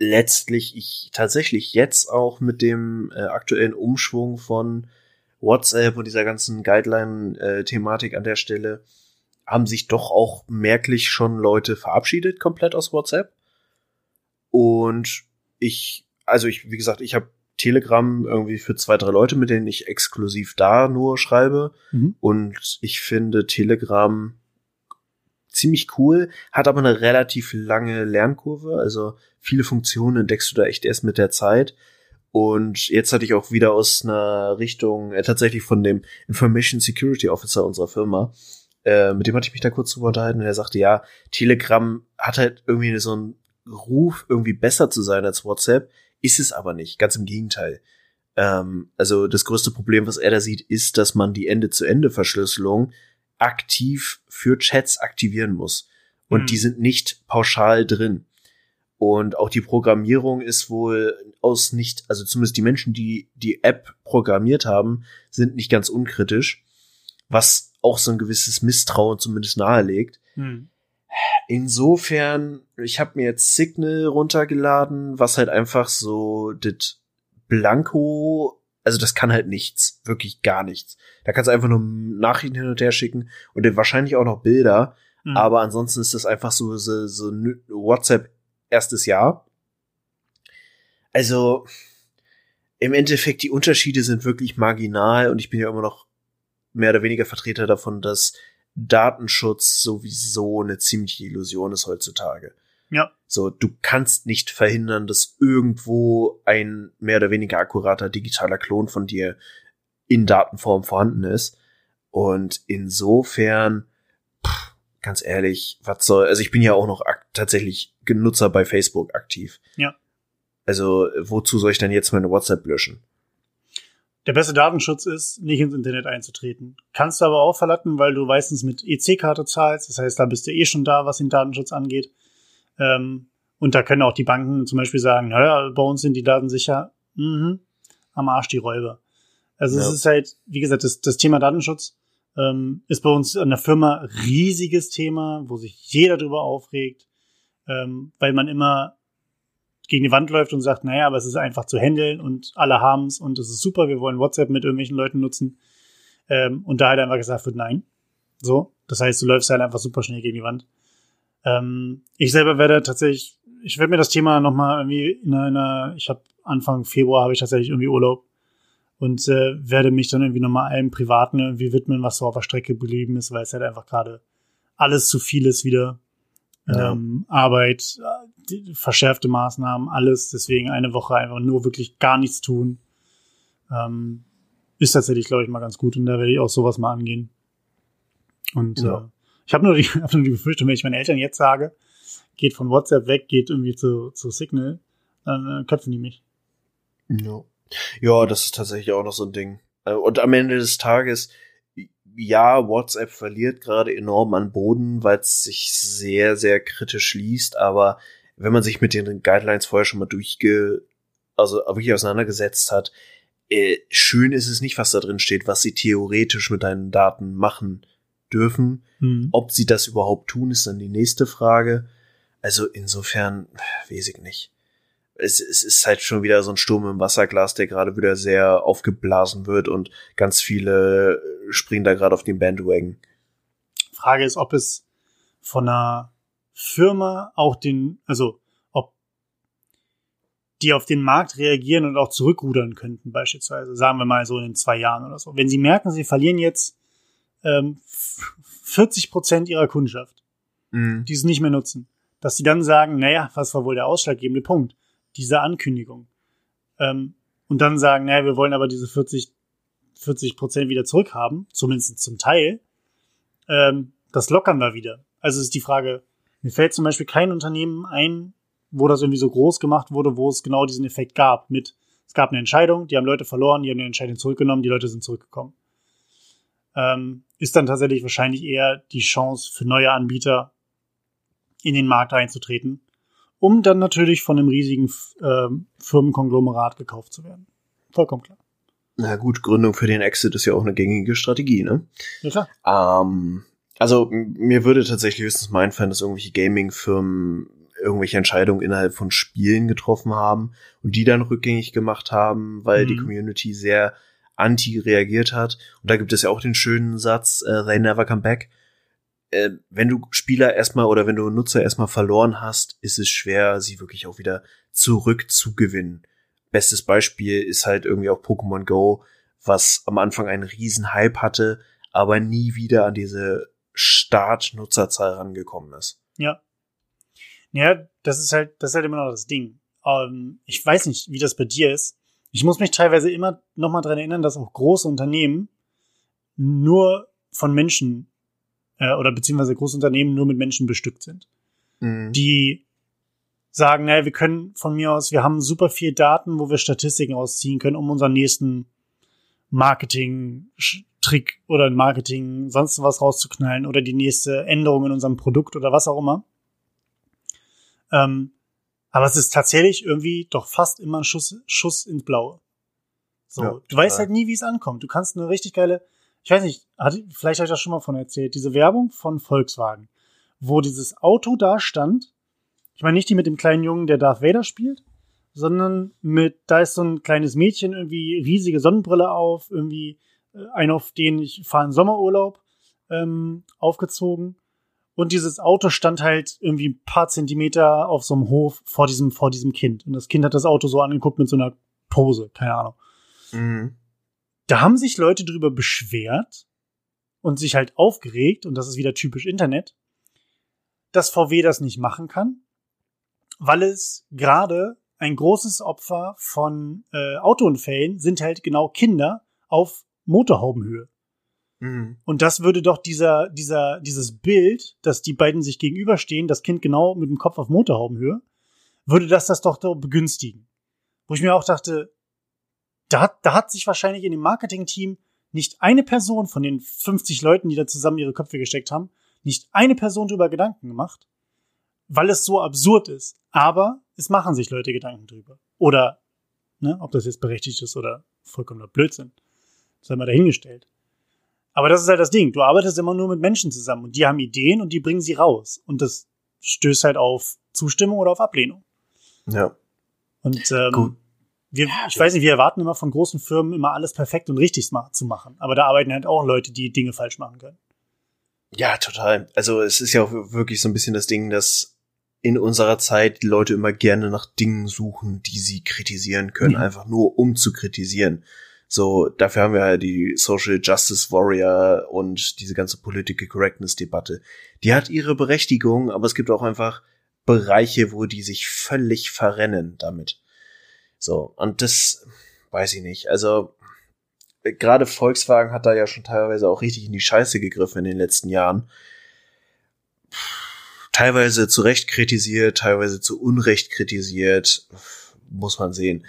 letztlich ich tatsächlich jetzt auch mit dem äh, aktuellen Umschwung von WhatsApp und dieser ganzen Guideline-Thematik an der Stelle haben sich doch auch merklich schon Leute verabschiedet komplett aus WhatsApp. Und ich, also ich, wie gesagt, ich habe Telegram irgendwie für zwei, drei Leute, mit denen ich exklusiv da nur schreibe. Mhm. Und ich finde Telegram ziemlich cool, hat aber eine relativ lange Lernkurve. Also viele Funktionen entdeckst du da echt erst mit der Zeit. Und jetzt hatte ich auch wieder aus einer Richtung, äh, tatsächlich von dem Information Security Officer unserer Firma, äh, mit dem hatte ich mich da kurz drüber unterhalten und er sagte, ja, Telegram hat halt irgendwie so einen Ruf, irgendwie besser zu sein als WhatsApp, ist es aber nicht, ganz im Gegenteil. Ähm, also das größte Problem, was er da sieht, ist, dass man die Ende-zu-Ende-Verschlüsselung aktiv für Chats aktivieren muss. Und mhm. die sind nicht pauschal drin. Und auch die Programmierung ist wohl aus nicht, also zumindest die Menschen, die die App programmiert haben, sind nicht ganz unkritisch, was auch so ein gewisses Misstrauen zumindest nahelegt. Hm. Insofern, ich habe mir jetzt Signal runtergeladen, was halt einfach so das Blanko, also das kann halt nichts, wirklich gar nichts. Da kannst du einfach nur Nachrichten hin und her schicken und wahrscheinlich auch noch Bilder, hm. aber ansonsten ist das einfach so, so, so WhatsApp erstes Jahr. Also im Endeffekt, die Unterschiede sind wirklich marginal und ich bin ja immer noch mehr oder weniger Vertreter davon, dass Datenschutz sowieso eine ziemliche Illusion ist heutzutage. Ja. So, du kannst nicht verhindern, dass irgendwo ein mehr oder weniger akkurater digitaler Klon von dir in Datenform vorhanden ist. Und insofern, pff, ganz ehrlich, was soll, also ich bin ja auch noch tatsächlich Nutzer bei Facebook aktiv. Ja. Also, wozu soll ich denn jetzt meine WhatsApp löschen? Der beste Datenschutz ist, nicht ins Internet einzutreten. Kannst du aber auch verlatten, weil du meistens mit EC-Karte zahlst. Das heißt, da bist du eh schon da, was den Datenschutz angeht. Ähm, und da können auch die Banken zum Beispiel sagen, naja, bei uns sind die Daten sicher. Mhm. Am Arsch die Räuber. Also ja. es ist halt, wie gesagt, das, das Thema Datenschutz ähm, ist bei uns an der Firma riesiges Thema, wo sich jeder drüber aufregt, ähm, weil man immer gegen die Wand läuft und sagt, naja, aber es ist einfach zu handeln und alle haben es und es ist super, wir wollen WhatsApp mit irgendwelchen Leuten nutzen. Ähm, und da halt einfach gesagt wird, nein. So. Das heißt, du läufst halt einfach super schnell gegen die Wand. Ähm, ich selber werde tatsächlich, ich werde mir das Thema nochmal irgendwie in einer, ich habe Anfang Februar habe ich tatsächlich irgendwie Urlaub und äh, werde mich dann irgendwie nochmal einem Privaten irgendwie widmen, was so auf der Strecke geblieben ist, weil es halt einfach gerade alles zu viel ist wieder. Ja. Ähm, Arbeit, verschärfte Maßnahmen, alles. Deswegen eine Woche einfach nur wirklich gar nichts tun. Ähm, ist tatsächlich, glaube ich, mal ganz gut. Und da werde ich auch sowas mal angehen. Und ja. äh, ich habe nur, die, hab nur die Befürchtung, wenn ich meinen Eltern jetzt sage, geht von WhatsApp weg, geht irgendwie zu, zu Signal, dann äh, köpfen die mich. Ja. ja, das ist tatsächlich auch noch so ein Ding. Äh, und am Ende des Tages, ja, WhatsApp verliert gerade enorm an Boden, weil es sich sehr, sehr kritisch liest, aber wenn man sich mit den Guidelines vorher schon mal durchge, also wirklich auseinandergesetzt hat, äh, schön ist es nicht, was da drin steht, was sie theoretisch mit deinen Daten machen dürfen. Hm. Ob sie das überhaupt tun, ist dann die nächste Frage. Also insofern, weiß ich nicht. Es, es ist halt schon wieder so ein Sturm im Wasserglas, der gerade wieder sehr aufgeblasen wird und ganz viele springen da gerade auf den Bandwagon. Frage ist, ob es von einer Firma auch den, also ob die auf den Markt reagieren und auch zurückrudern könnten, beispielsweise, sagen wir mal so in zwei Jahren oder so. Wenn sie merken, sie verlieren jetzt ähm, 40 Prozent ihrer Kundschaft, mhm. die es nicht mehr nutzen, dass sie dann sagen, naja, was war wohl der ausschlaggebende Punkt? Diese Ankündigung. Ähm, und dann sagen, naja, wir wollen aber diese 40 40 Prozent wieder zurückhaben, zumindest zum Teil, ähm, das lockern wir wieder. Also ist die Frage, mir fällt zum Beispiel kein Unternehmen ein, wo das irgendwie so groß gemacht wurde, wo es genau diesen Effekt gab. Mit, es gab eine Entscheidung, die haben Leute verloren, die haben eine Entscheidung zurückgenommen, die Leute sind zurückgekommen. Ähm, ist dann tatsächlich wahrscheinlich eher die Chance für neue Anbieter in den Markt einzutreten, um dann natürlich von einem riesigen äh, Firmenkonglomerat gekauft zu werden. Vollkommen klar. Na gut, Gründung für den Exit ist ja auch eine gängige Strategie, ne? Ja, klar. Ähm, also mir würde tatsächlich höchstens mein Fan, dass irgendwelche Gaming-Firmen irgendwelche Entscheidungen innerhalb von Spielen getroffen haben und die dann rückgängig gemacht haben, weil mhm. die Community sehr anti reagiert hat. Und da gibt es ja auch den schönen Satz, uh, they never come back. Äh, wenn du Spieler erstmal oder wenn du Nutzer erstmal verloren hast, ist es schwer, sie wirklich auch wieder zurückzugewinnen. Bestes Beispiel ist halt irgendwie auch Pokémon Go, was am Anfang einen riesen Hype hatte, aber nie wieder an diese Start-Nutzerzahl rangekommen ist. Ja. Ja, das ist halt, das ist halt immer noch das Ding. Ähm, ich weiß nicht, wie das bei dir ist. Ich muss mich teilweise immer noch mal dran erinnern, dass auch große Unternehmen nur von Menschen äh, oder beziehungsweise große Unternehmen nur mit Menschen bestückt sind, mhm. die sagen, naja, wir können von mir aus, wir haben super viel Daten, wo wir Statistiken ausziehen können, um unseren nächsten Marketing-Trick oder Marketing sonst was rauszuknallen oder die nächste Änderung in unserem Produkt oder was auch immer. Ähm, aber es ist tatsächlich irgendwie doch fast immer ein Schuss, Schuss ins Blaue. So, ja, du weißt halt nie, wie es ankommt. Du kannst eine richtig geile, ich weiß nicht, hat, vielleicht habe ich das schon mal von erzählt, diese Werbung von Volkswagen, wo dieses Auto da stand. Ich meine nicht die mit dem kleinen Jungen, der Darth Vader spielt, sondern mit, da ist so ein kleines Mädchen, irgendwie riesige Sonnenbrille auf, irgendwie äh, ein, auf den ich fahre in Sommerurlaub, ähm, aufgezogen und dieses Auto stand halt irgendwie ein paar Zentimeter auf so einem Hof vor diesem, vor diesem Kind. Und das Kind hat das Auto so angeguckt mit so einer Pose, keine Ahnung. Mhm. Da haben sich Leute drüber beschwert und sich halt aufgeregt, und das ist wieder typisch Internet, dass VW das nicht machen kann, weil es gerade ein großes Opfer von äh, Autounfällen sind halt genau Kinder auf Motorhaubenhöhe. Mhm. Und das würde doch dieser, dieser, dieses Bild, dass die beiden sich gegenüberstehen, das Kind genau mit dem Kopf auf Motorhaubenhöhe, würde das das doch, begünstigen. Wo ich mir auch dachte, da hat, da hat sich wahrscheinlich in dem Marketing-Team nicht eine Person von den 50 Leuten, die da zusammen ihre Köpfe gesteckt haben, nicht eine Person darüber Gedanken gemacht, weil es so absurd ist. Aber es machen sich Leute Gedanken drüber. Oder, ne, ob das jetzt berechtigt ist oder vollkommener Blödsinn. sei mal dahingestellt. Aber das ist halt das Ding. Du arbeitest immer nur mit Menschen zusammen und die haben Ideen und die bringen sie raus. Und das stößt halt auf Zustimmung oder auf Ablehnung. Ja. Und ähm, Gut. Wir, ich weiß nicht, wir erwarten immer von großen Firmen immer alles perfekt und richtig zu machen. Aber da arbeiten halt auch Leute, die Dinge falsch machen können. Ja, total. Also es ist ja auch wirklich so ein bisschen das Ding, dass in unserer Zeit die Leute immer gerne nach Dingen suchen, die sie kritisieren können, mhm. einfach nur um zu kritisieren. So, dafür haben wir ja die Social Justice Warrior und diese ganze Political Correctness Debatte. Die hat ihre Berechtigung, aber es gibt auch einfach Bereiche, wo die sich völlig verrennen damit. So, und das weiß ich nicht. Also, gerade Volkswagen hat da ja schon teilweise auch richtig in die Scheiße gegriffen in den letzten Jahren. Teilweise zu Recht kritisiert, teilweise zu Unrecht kritisiert. Muss man sehen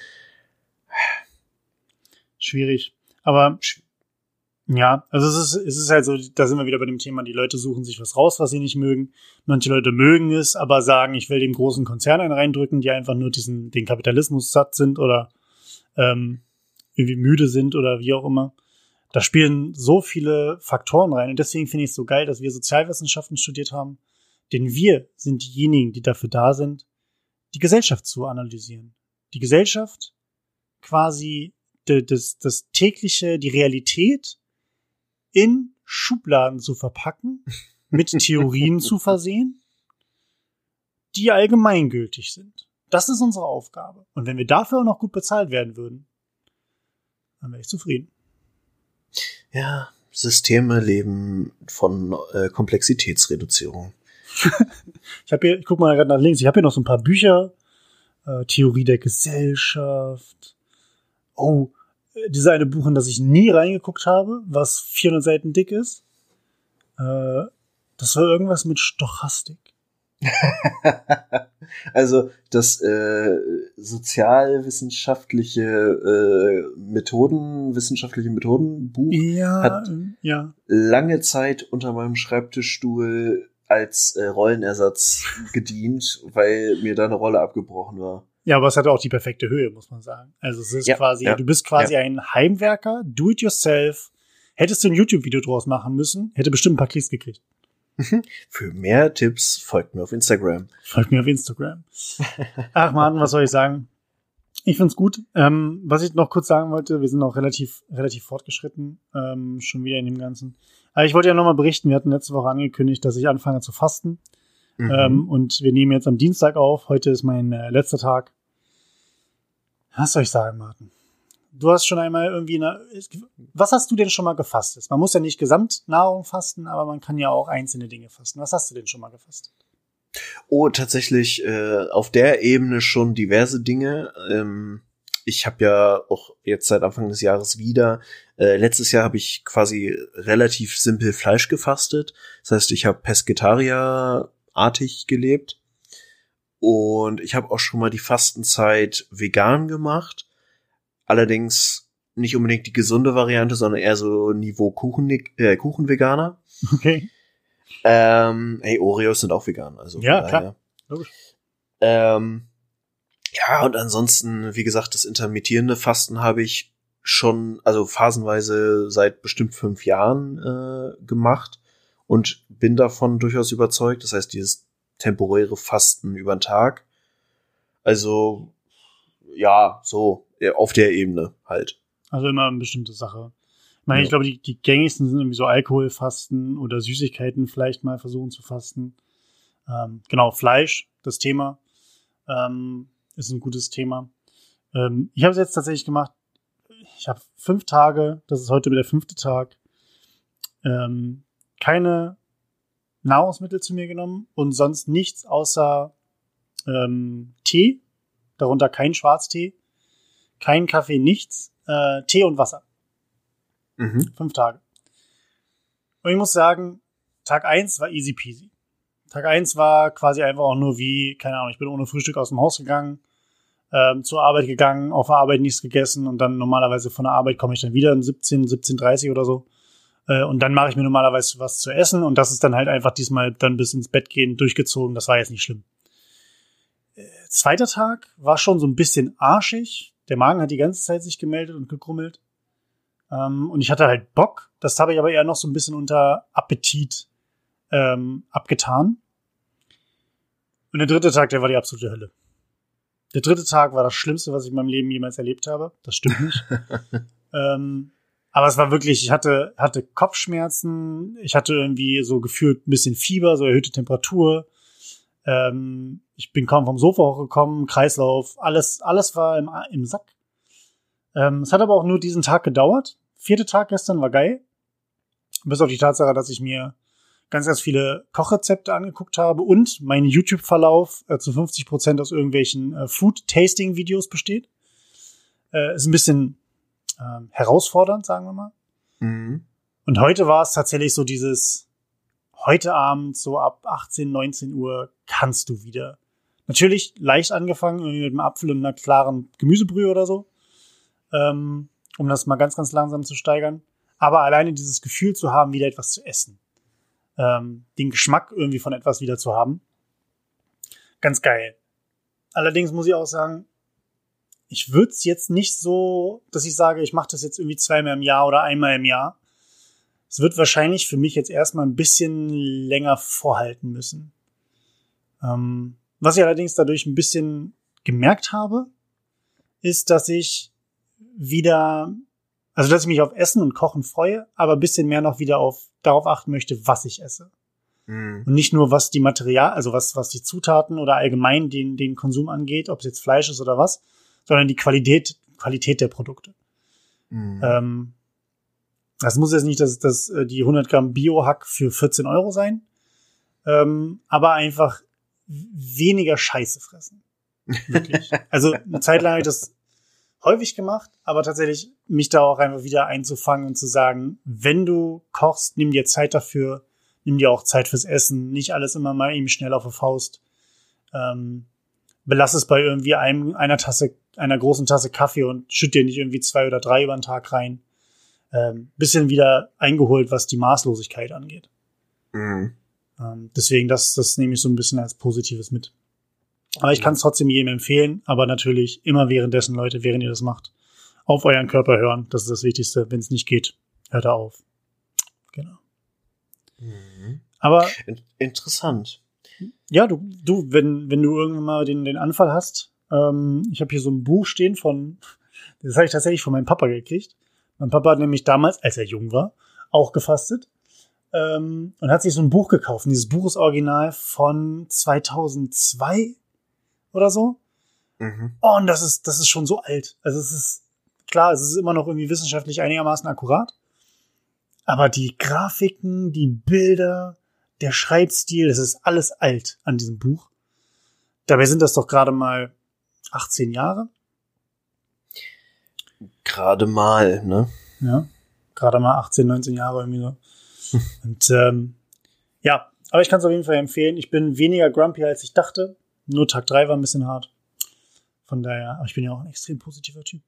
schwierig. Aber ja, also es ist, es ist halt so, da sind wir wieder bei dem Thema, die Leute suchen sich was raus, was sie nicht mögen. Manche Leute mögen es, aber sagen, ich will dem großen Konzern einen reindrücken, die einfach nur diesen, den Kapitalismus satt sind oder ähm, irgendwie müde sind oder wie auch immer. Da spielen so viele Faktoren rein. Und deswegen finde ich es so geil, dass wir Sozialwissenschaften studiert haben. Denn wir sind diejenigen, die dafür da sind, die Gesellschaft zu analysieren. Die Gesellschaft quasi das, das tägliche, die Realität in Schubladen zu verpacken, mit Theorien zu versehen, die allgemeingültig sind. Das ist unsere Aufgabe. Und wenn wir dafür auch noch gut bezahlt werden würden, dann wäre ich zufrieden. Ja, Systeme leben von äh, Komplexitätsreduzierung. ich habe hier, ich guck mal gerade nach links, ich habe hier noch so ein paar Bücher, äh, Theorie der Gesellschaft, oh, diese eine Buch, in das ich nie reingeguckt habe, was 400 Seiten dick ist. Äh, das war irgendwas mit Stochastik. also das äh, sozialwissenschaftliche äh, Methoden, wissenschaftliche Methodenbuch ja, hat ja. lange Zeit unter meinem Schreibtischstuhl als äh, Rollenersatz gedient, weil mir da eine Rolle abgebrochen war. Ja, aber es hatte auch die perfekte Höhe, muss man sagen. Also es ist Ja, quasi, ja, du bist quasi ja. ein Heimwerker, do it yourself. Hättest du ein YouTube-Video draus machen müssen, hätte bestimmt ein paar Klicks gekriegt. Für mehr Tipps folgt mir auf Instagram. Folgt mir auf Instagram. Ach man, was soll ich sagen? Ich find's gut. Ähm, was ich noch kurz sagen wollte, wir sind auch relativ, relativ fortgeschritten, ähm, schon wieder in dem Ganzen. Aber ich wollte ja nochmal berichten, wir hatten letzte Woche angekündigt, dass ich anfange zu fasten. Mhm. Ähm, und wir nehmen jetzt am Dienstag auf. Heute ist mein äh, letzter Tag. Was soll ich sagen, Martin? Du hast schon einmal irgendwie eine. Was hast du denn schon mal gefastet? Man muss ja nicht Gesamtnahrung fasten, aber man kann ja auch einzelne Dinge fasten. Was hast du denn schon mal gefastet? Oh, tatsächlich äh, auf der Ebene schon diverse Dinge. Ähm, ich habe ja auch jetzt seit Anfang des Jahres wieder. Äh, letztes Jahr habe ich quasi relativ simpel Fleisch gefastet. Das heißt, ich habe Pescetaria-artig gelebt. Und ich habe auch schon mal die Fastenzeit vegan gemacht. Allerdings nicht unbedingt die gesunde Variante, sondern eher so Niveau Kuchen, äh, Kuchenveganer. Okay. Ähm, hey, Oreos sind auch vegan, also Ja, klar. Ähm, ja, und ansonsten, wie gesagt, das intermittierende Fasten habe ich schon, also phasenweise seit bestimmt fünf Jahren äh, gemacht und bin davon durchaus überzeugt. Das heißt, dieses temporäre Fasten über den Tag. Also, ja, so, auf der Ebene halt. Also immer eine bestimmte Sache. Ich meine, Ja. ich glaube, die, die gängigsten sind irgendwie so Alkoholfasten oder Süßigkeiten vielleicht mal versuchen zu fasten. Ähm, genau, Fleisch, das Thema, ähm, ist ein gutes Thema. Ähm, ich habe es jetzt tatsächlich gemacht. Ich habe fünf Tage, das ist heute der fünfte Tag, ähm, keine Nahrungsmittel zu mir genommen und sonst nichts außer ähm, Tee, darunter kein Schwarztee, kein Kaffee, nichts, äh, Tee und Wasser. Mhm. Fünf Tage. Und ich muss sagen, Tag eins war easy peasy. Tag eins war quasi einfach auch nur wie, keine Ahnung, ich bin ohne Frühstück aus dem Haus gegangen, ähm, zur Arbeit gegangen, auf der Arbeit nichts gegessen und dann normalerweise von der Arbeit komme ich dann wieder um 17, 17.30 oder so. Äh, und dann mache ich mir normalerweise was zu essen und das ist dann halt einfach diesmal dann bis ins Bett gehen durchgezogen. Das war jetzt nicht schlimm. Äh, zweiter Tag war schon so ein bisschen arschig. Der Magen hat die ganze Zeit sich gemeldet und gekrummelt. Ähm, und ich hatte halt Bock. Das habe ich aber eher noch so ein bisschen unter Appetit ähm, abgetan. Und der dritte Tag, der war die absolute Hölle. Der dritte Tag war das Schlimmste, was ich in meinem Leben jemals erlebt habe. Das stimmt nicht. ähm, aber es war wirklich, ich hatte, hatte Kopfschmerzen, ich hatte irgendwie so gefühlt ein bisschen Fieber, so erhöhte Temperatur. Ähm, ich bin kaum vom Sofa hochgekommen, Kreislauf, alles, alles war im, im Sack. Ähm, es hat aber auch nur diesen Tag gedauert. Vierte Tag gestern war geil. Bis auf die Tatsache, dass ich mir ganz, ganz viele Kochrezepte angeguckt habe und mein YouTube-Verlauf äh, zu 50 Prozent aus irgendwelchen äh, Food-Tasting-Videos besteht. Äh, ist ein bisschen ähm, herausfordernd, sagen wir mal. Mhm. Und heute war es tatsächlich so dieses, heute Abend, so ab 18, 19 Uhr, kannst du wieder. Natürlich leicht angefangen, irgendwie mit einem Apfel und einer klaren Gemüsebrühe oder so. Ähm, um das mal ganz, ganz langsam zu steigern. Aber alleine dieses Gefühl zu haben, wieder etwas zu essen. Ähm, den Geschmack irgendwie von etwas wieder zu haben. Ganz geil. Allerdings muss ich auch sagen, ich würde es jetzt nicht so, dass ich sage, ich mache das jetzt irgendwie zweimal im Jahr oder einmal im Jahr. Es wird wahrscheinlich für mich jetzt erstmal ein bisschen länger vorhalten müssen. Ähm, was ich allerdings dadurch ein bisschen gemerkt habe, ist, dass ich wieder, also dass ich mich auf Essen und Kochen freue, aber ein bisschen mehr noch wieder auf darauf achten möchte, was ich esse. Mhm. Und nicht nur, was die Material, also was, was die Zutaten oder allgemein den, den Konsum angeht, ob es jetzt Fleisch ist oder was, sondern die Qualität, Qualität der Produkte. Mhm. Ähm, das muss jetzt nicht das, das, äh, die 100 Gramm Biohack für 14 Euro sein, ähm, aber einfach weniger Scheiße fressen. Wirklich. also eine Zeit lang habe ich das häufig gemacht, aber tatsächlich mich da auch einfach wieder einzufangen und zu sagen, wenn du kochst, nimm dir Zeit dafür, Nimm dir auch Zeit fürs Essen, nicht alles immer mal eben schnell auf der Faust. Ähm, belass es bei irgendwie einem, einer Tasse, einer großen Tasse Kaffee und schütt dir nicht irgendwie zwei oder drei über den Tag rein. Ähm, bisschen wieder eingeholt, was die Maßlosigkeit angeht. Mhm. Ähm, deswegen, das, das nehme ich so ein bisschen als Positives mit. Aber ich kann es trotzdem jedem empfehlen, aber natürlich immer währenddessen, Leute, während ihr das macht, auf euren Körper hören. Das ist das Wichtigste. Wenn es nicht geht, hört er auf. Genau. Mhm. Aber In interessant. ja, du, du, wenn, wenn du irgendwann mal den, den Anfall hast, ähm, ich habe hier so ein Buch stehen von, das habe ich tatsächlich von meinem Papa gekriegt. Mein Papa hat nämlich damals, als er jung war, auch gefastet ähm, und hat sich so ein Buch gekauft. Und dieses Buch ist original von 2002 oder so. Mhm. Oh, und das ist, das ist schon so alt. Also es ist, klar, es ist immer noch irgendwie wissenschaftlich einigermaßen akkurat. Aber die Grafiken, die Bilder, der Schreibstil, das ist alles alt an diesem Buch. Dabei sind das doch gerade mal 18 Jahre. Gerade mal, ne? Ja. Gerade mal 18, 19 Jahre irgendwie so. Und ähm, ja, aber ich kann es auf jeden Fall empfehlen. Ich bin weniger grumpy, als ich dachte. Nur Tag 3 war ein bisschen hart. Von daher, aber ich bin ja auch ein extrem positiver Typ.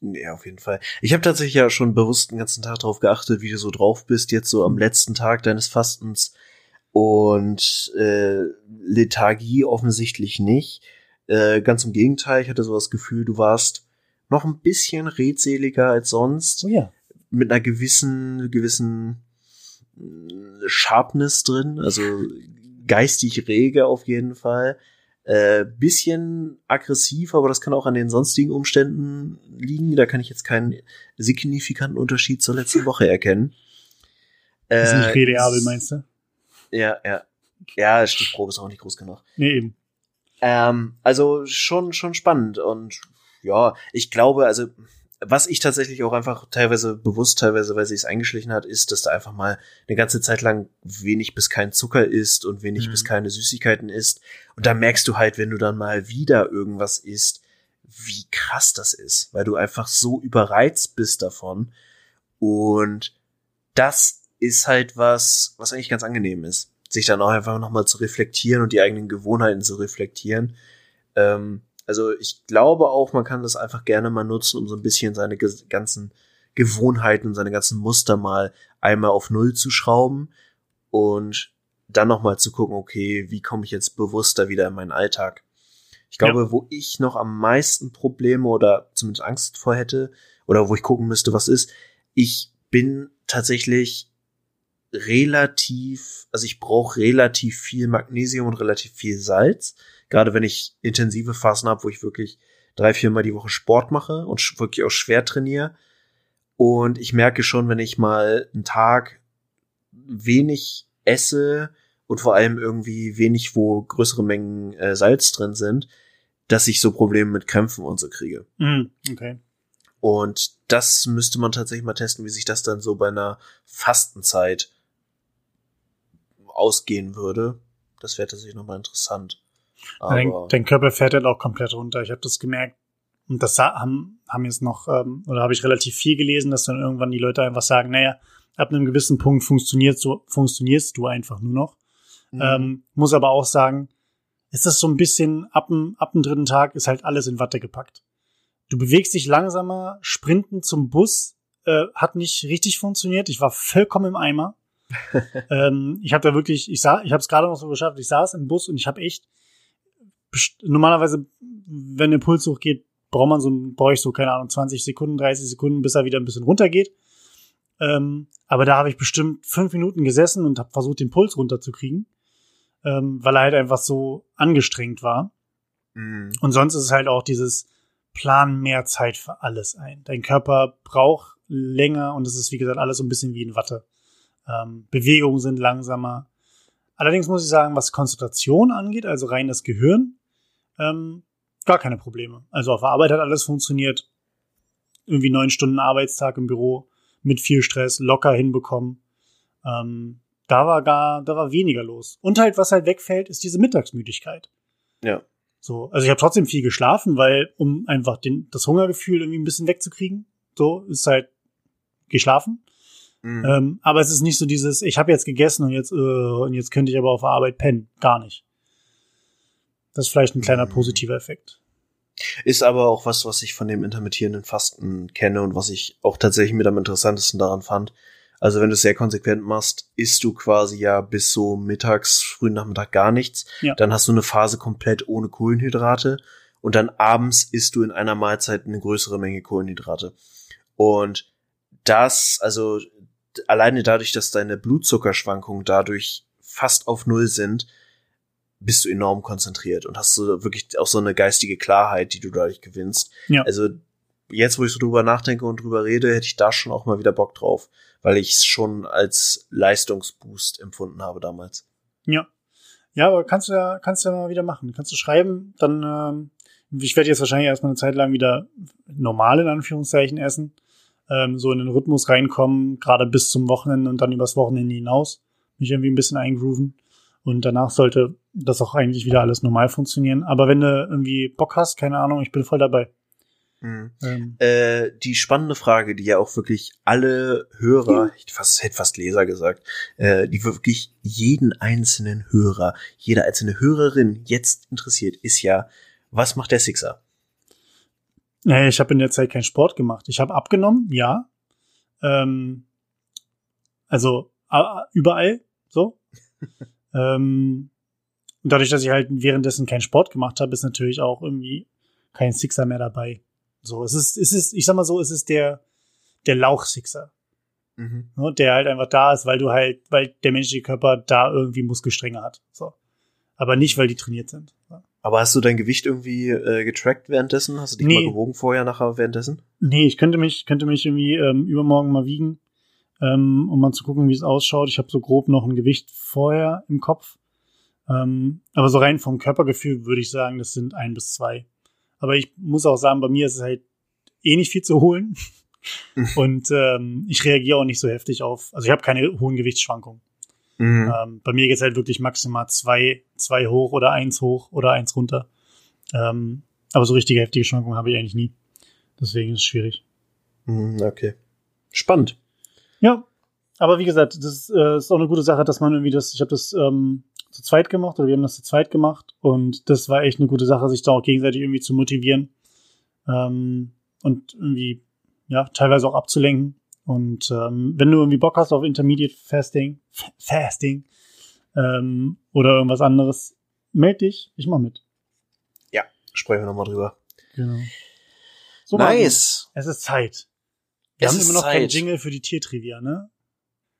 Ja, auf jeden Fall. Ich habe tatsächlich ja schon bewusst den ganzen Tag darauf geachtet, wie du so drauf bist, jetzt so am letzten Tag deines Fastens. Und äh, Lethargie offensichtlich nicht. Äh, ganz im Gegenteil, ich hatte so das Gefühl, du warst noch ein bisschen redseliger als sonst. Oh ja. Mit einer gewissen, gewissen äh, Sharpness drin, also geistig rege auf jeden Fall. Äh, bisschen aggressiv, aber das kann auch an den sonstigen Umständen liegen. Da kann ich jetzt keinen signifikanten Unterschied zur letzten Woche erkennen. Das ist nicht Äh, redeabel, meinst du? Ja, ja. Ja, Stichprobe ist auch nicht groß genug. Nee, eben. Ähm, also schon, schon spannend und ja, ich glaube, also was ich tatsächlich auch einfach teilweise bewusst, teilweise, weil sie es eingeschlichen hat, ist, dass da einfach mal eine ganze Zeit lang wenig bis kein Zucker isst und wenig Mhm. bis keine Süßigkeiten isst. Und da merkst du halt, wenn du dann mal wieder irgendwas isst, wie krass das ist, weil du einfach so überreizt bist davon. Und das ist halt was, was eigentlich ganz angenehm ist. Sich dann auch einfach nochmal zu reflektieren und die eigenen Gewohnheiten zu reflektieren. Ähm, also ich glaube auch, man kann das einfach gerne mal nutzen, um so ein bisschen seine ganzen Gewohnheiten und seine ganzen Muster mal einmal auf Null zu schrauben und dann nochmal zu gucken, okay, wie komme ich jetzt bewusster wieder in meinen Alltag? Ich glaube, wo ich noch am meisten Probleme oder zumindest Angst vor hätte oder wo ich gucken müsste, was ist, ich bin tatsächlich relativ, also ich brauche relativ viel Magnesium und relativ viel Salz. Gerade wenn ich intensive Phasen habe, wo ich wirklich drei, viermal die Woche Sport mache und wirklich auch schwer trainiere. Und ich merke schon, wenn ich mal einen Tag wenig esse und vor allem irgendwie wenig, wo größere Mengen äh, Salz drin sind, dass ich so Probleme mit Krämpfen und so kriege. Mhm, okay. Und das müsste man tatsächlich mal testen, wie sich das dann so bei einer Fastenzeit ausgehen würde. Das wäre tatsächlich nochmal interessant. Dein, Aber dein Körper fährt halt auch komplett runter. Ich habe das gemerkt. Und das haben, haben jetzt noch, ähm, oder habe ich relativ viel gelesen, dass dann irgendwann die Leute einfach sagen, naja, ab einem gewissen Punkt funktionierst du, funktionierst du einfach nur noch. Mhm. Ähm, muss aber auch sagen, ist das so ein bisschen, ab dem, ab dem dritten Tag ist halt alles in Watte gepackt. Du bewegst dich langsamer, Sprinten zum Bus äh, hat nicht richtig funktioniert. Ich war vollkommen im Eimer. Ähm, ich habe da wirklich, ich sah, ich habe es gerade noch so geschafft. Ich saß im Bus und ich habe echt normalerweise, wenn der Puls hochgeht, braucht man so, brauche ich so keine Ahnung 20 Sekunden, 30 Sekunden, bis er wieder ein bisschen runtergeht. Ähm, aber da habe ich bestimmt fünf Minuten gesessen und habe versucht, den Puls runterzukriegen, ähm, weil er halt einfach so angestrengt war. Mhm. Und sonst ist es halt auch dieses Plan mehr Zeit für alles ein. Dein Körper braucht länger und es ist, wie gesagt, alles so ein bisschen wie in Watte. Ähm, Bewegungen sind langsamer. Allerdings muss ich sagen, was Konzentration angeht, also rein das Gehirn, ähm, gar keine Probleme. Also auf der Arbeit hat alles funktioniert. Irgendwie neun Stunden Arbeitstag im Büro mit viel Stress locker hinbekommen. Ähm, da war gar, da war weniger los. Und halt, was halt wegfällt, ist diese Mittagsmüdigkeit. Ja. So, also ich habe trotzdem viel geschlafen, weil um einfach den, das Hungergefühl irgendwie ein bisschen wegzukriegen, so ist halt geschlafen. Mhm. Ähm, aber es ist nicht so dieses, ich habe jetzt gegessen und jetzt, äh, und jetzt könnte ich aber auf der Arbeit pennen. Gar nicht. Das ist vielleicht ein kleiner mhm. positiver Effekt. Ist aber auch was, was ich von dem intermittierenden Fasten kenne und was ich auch tatsächlich mit am interessantesten daran fand. Also wenn du es sehr konsequent machst, isst du quasi ja bis so mittags, frühen Nachmittag gar nichts. Ja. Dann hast du eine Phase komplett ohne Kohlenhydrate und dann abends isst du in einer Mahlzeit eine größere Menge Kohlenhydrate. Und das, also alleine dadurch, dass deine Blutzuckerschwankungen dadurch fast auf Null sind, bist du enorm konzentriert und hast so wirklich auch so eine geistige Klarheit, die du dadurch gewinnst. Ja. Also jetzt, wo ich so drüber nachdenke und drüber rede, hätte ich da schon auch mal wieder Bock drauf, weil ich es schon als Leistungsboost empfunden habe damals. Ja. Ja, aber kannst du ja, kannst du ja mal wieder machen. Kannst du schreiben, dann, ähm, ich werde jetzt wahrscheinlich erstmal eine Zeit lang wieder normal in Anführungszeichen essen, ähm, so in den Rhythmus reinkommen, gerade bis zum Wochenende und dann übers Wochenende hinaus, mich irgendwie ein bisschen eingrooven. Und danach sollte das auch eigentlich wieder alles normal funktionieren. Aber wenn du irgendwie Bock hast, keine Ahnung, ich bin voll dabei. Mhm. Ähm. Äh, die spannende Frage, die ja auch wirklich alle Hörer, mhm. ich fast, hätte fast Leser gesagt, äh, die wirklich jeden einzelnen Hörer, jede einzelne Hörerin jetzt interessiert, ist ja, was macht der Sixer? Naja, ich habe in der Zeit keinen Sport gemacht. Ich habe abgenommen, ja. Ähm, also überall so. ähm, und dadurch, dass ich halt währenddessen keinen Sport gemacht habe, ist natürlich auch irgendwie kein Sixer mehr dabei. So, es ist, es ist, ich sag mal so, es ist der, der Lauch-Sixer. Mhm. Ne, der halt einfach da ist, weil du halt, weil der menschliche Körper da irgendwie Muskelstränge hat. So. Aber nicht, weil die trainiert sind. Aber hast du dein Gewicht irgendwie äh, getrackt währenddessen? Hast du dich nee. mal gewogen vorher, nachher, währenddessen? Nee, ich könnte mich, könnte mich irgendwie ähm, übermorgen mal wiegen, ähm, um mal zu gucken, wie es ausschaut. Ich habe so grob noch ein Gewicht vorher im Kopf. Ähm, aber so rein vom Körpergefühl würde ich sagen, das sind ein bis zwei. Aber ich muss auch sagen, bei mir ist es halt eh nicht viel zu holen. Und ähm, ich reagiere auch nicht so heftig auf, also ich habe keine hohen Gewichtsschwankungen. Mhm. Ähm, bei mir geht's halt wirklich maximal zwei, zwei hoch oder eins hoch oder eins runter. Ähm, aber so richtige heftige Schwankungen habe ich eigentlich nie. Deswegen ist es schwierig. Mhm, okay. Spannend. Ja, aber wie gesagt, das äh, ist auch eine gute Sache, dass man irgendwie das, ich habe das ähm, zu zweit gemacht oder wir haben das zu zweit gemacht und das war echt eine gute Sache, sich da auch gegenseitig irgendwie zu motivieren ähm, und irgendwie ja teilweise auch abzulenken und ähm, wenn du irgendwie Bock hast auf Intermediate Fasting, Fasting ähm, oder irgendwas anderes, meld dich, ich mach mit. Ja, sprechen wir nochmal drüber. Genau. So, nice. es ist Zeit. Wir es haben immer noch Zeit. keinen Jingle für die Tiertrivia, ne?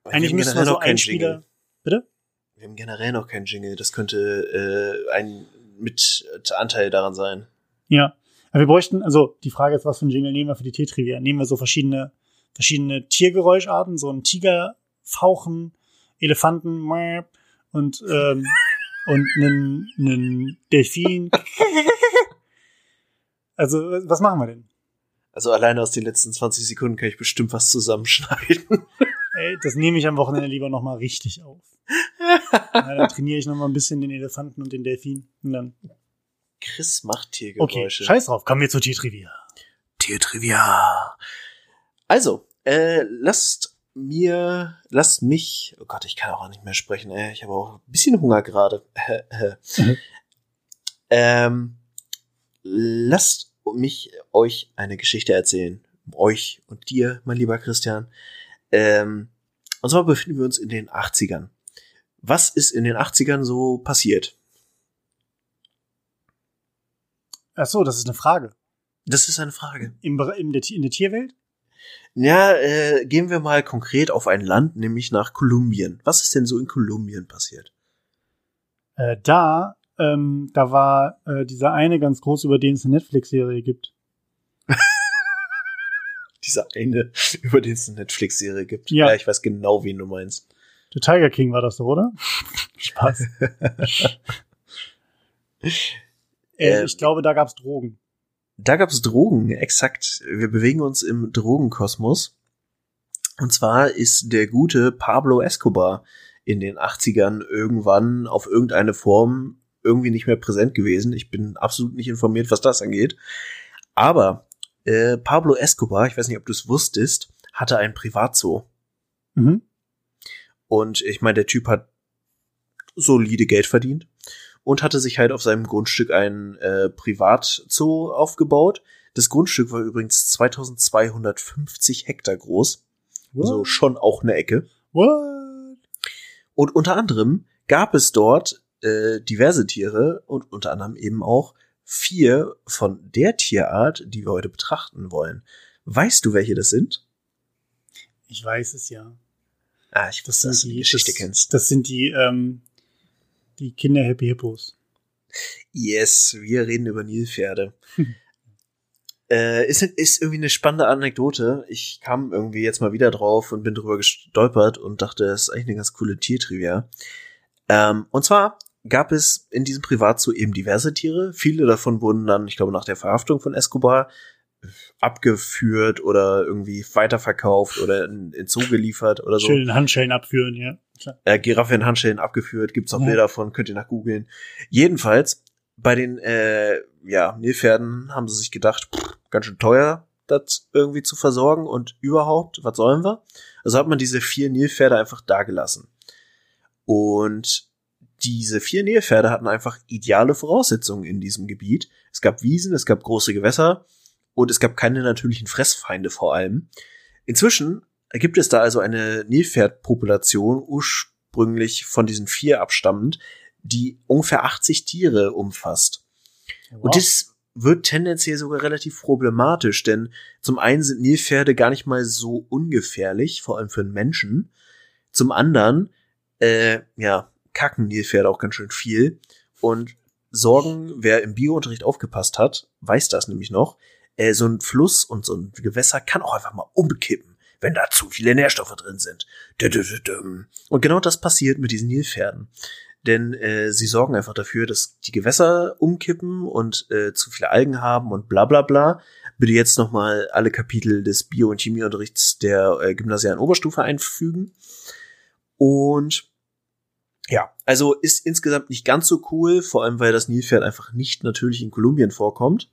Eigentlich müssen wir so einen Spieler. Bitte? Wir haben generell noch keinen Jingle. Das könnte äh, ein mit Anteil daran sein. Ja. Aber wir bräuchten, also die Frage ist, was für ein Jingle nehmen wir für die Tiertrivia? Nehmen wir so verschiedene verschiedene Tiergeräuscharten, so ein Tiger, Fauchen, Elefanten und ähm, und einen, einen Delfin. Also, was machen wir denn? Also alleine aus den letzten 20 Sekunden kann ich bestimmt was zusammenschneiden. Ey, das nehme ich am Wochenende lieber noch mal richtig auf. ja, dann trainiere ich noch mal ein bisschen den Elefanten und den Delfin und dann. Chris macht Tiergeräusche. Okay, scheiß drauf, kommen wir zur Tiertrivia. Tiertrivia. Also, äh, lasst mir, lasst mich, oh Gott, ich kann auch nicht mehr sprechen, ey, ich habe auch ein bisschen Hunger gerade. mhm. ähm, lasst mich euch eine Geschichte erzählen. Euch und dir, mein lieber Christian. Ähm, und zwar befinden wir uns in den 80ern. Was ist in den 80ern so passiert? Ach so, das ist eine Frage. Das ist eine Frage. Im, in, der, in der Tierwelt? Ja, äh, gehen wir mal konkret auf ein Land, nämlich nach Kolumbien. Was ist denn so in Kolumbien passiert? Äh, da, ähm, da war äh, dieser eine ganz groß, über den es eine Netflix-Serie gibt. dieser eine, über den es eine Netflix-Serie gibt. Ja. ja, ich weiß genau, wen du meinst. Der Tiger King war das doch, oder? Spaß. äh, ich glaube, da gab's Drogen. Da gab es Drogen, exakt. Wir bewegen uns im Drogenkosmos. Und zwar ist der gute Pablo Escobar in den 80ern irgendwann auf irgendeine Form irgendwie nicht mehr präsent gewesen. Ich bin absolut nicht informiert, was das angeht. Aber äh, Pablo Escobar, ich weiß nicht, ob du es wusstest, hatte ein Privatzoo. Mhm. Und ich meine, der Typ hat solide Geld verdient und hatte sich halt auf seinem Grundstück ein äh, Privatzoo aufgebaut. Das Grundstück war übrigens 2250 Hektar groß. What? Also schon auch eine Ecke. What? Und unter anderem gab es dort äh, diverse Tiere und unter anderem eben auch vier von der Tierart, die wir heute betrachten wollen. Weißt du, welche das sind? Ich weiß es ja. Ah, ich wusste, dass du die Geschichte das, kennst. Das sind die, ähm, die Kinder Happy Hippos. Yes, wir reden über Nilpferde. äh, ist, ist irgendwie eine spannende Anekdote. Ich kam irgendwie jetzt mal wieder drauf und bin drüber gestolpert und dachte, das ist eigentlich eine ganz coole Tiertrivia. Ähm, und zwar gab es in diesem Privatzoo eben diverse Tiere. Viele davon wurden dann, ich glaube, nach der Verhaftung von Escobar abgeführt oder irgendwie weiterverkauft oder in, in Zoo geliefert oder so. Schön den Handschellen abführen, ja. Klar. Äh, Giraffe in Handschellen abgeführt, gibt's auch Ja. Bilder von, könnt ihr nach googeln. Jedenfalls, bei den äh, ja, Nilpferden haben sie sich gedacht, pff, ganz schön teuer, das irgendwie zu versorgen und überhaupt, was sollen wir? Also hat man diese vier Nilpferde einfach dagelassen. Und diese vier Nilpferde hatten einfach ideale Voraussetzungen in diesem Gebiet. Es gab Wiesen, es gab große Gewässer und es gab keine natürlichen Fressfeinde vor allem. Inzwischen gibt es da also eine Nilpferdpopulation, ursprünglich von diesen vier abstammend, die ungefähr 80 Tiere umfasst. Und das wird tendenziell sogar relativ problematisch, denn zum einen sind Nilpferde gar nicht mal so ungefährlich, vor allem für einen Menschen. Zum anderen, äh, ja, kacken Nilpferde auch ganz schön viel und sorgen, wer im Biounterricht aufgepasst hat, weiß das nämlich noch, äh, so ein Fluss und so ein Gewässer kann auch einfach mal umkippen, wenn da zu viele Nährstoffe drin sind. Und genau das passiert mit diesen Nilpferden. Denn äh, sie sorgen einfach dafür, dass die Gewässer umkippen und äh, zu viele Algen haben und bla bla bla. Bitte jetzt nochmal alle Kapitel des Bio- und Chemieunterrichts der äh, gymnasialen Oberstufe einfügen. Und ja, also ist insgesamt nicht ganz so cool, vor allem weil das Nilpferd einfach nicht natürlich in Kolumbien vorkommt.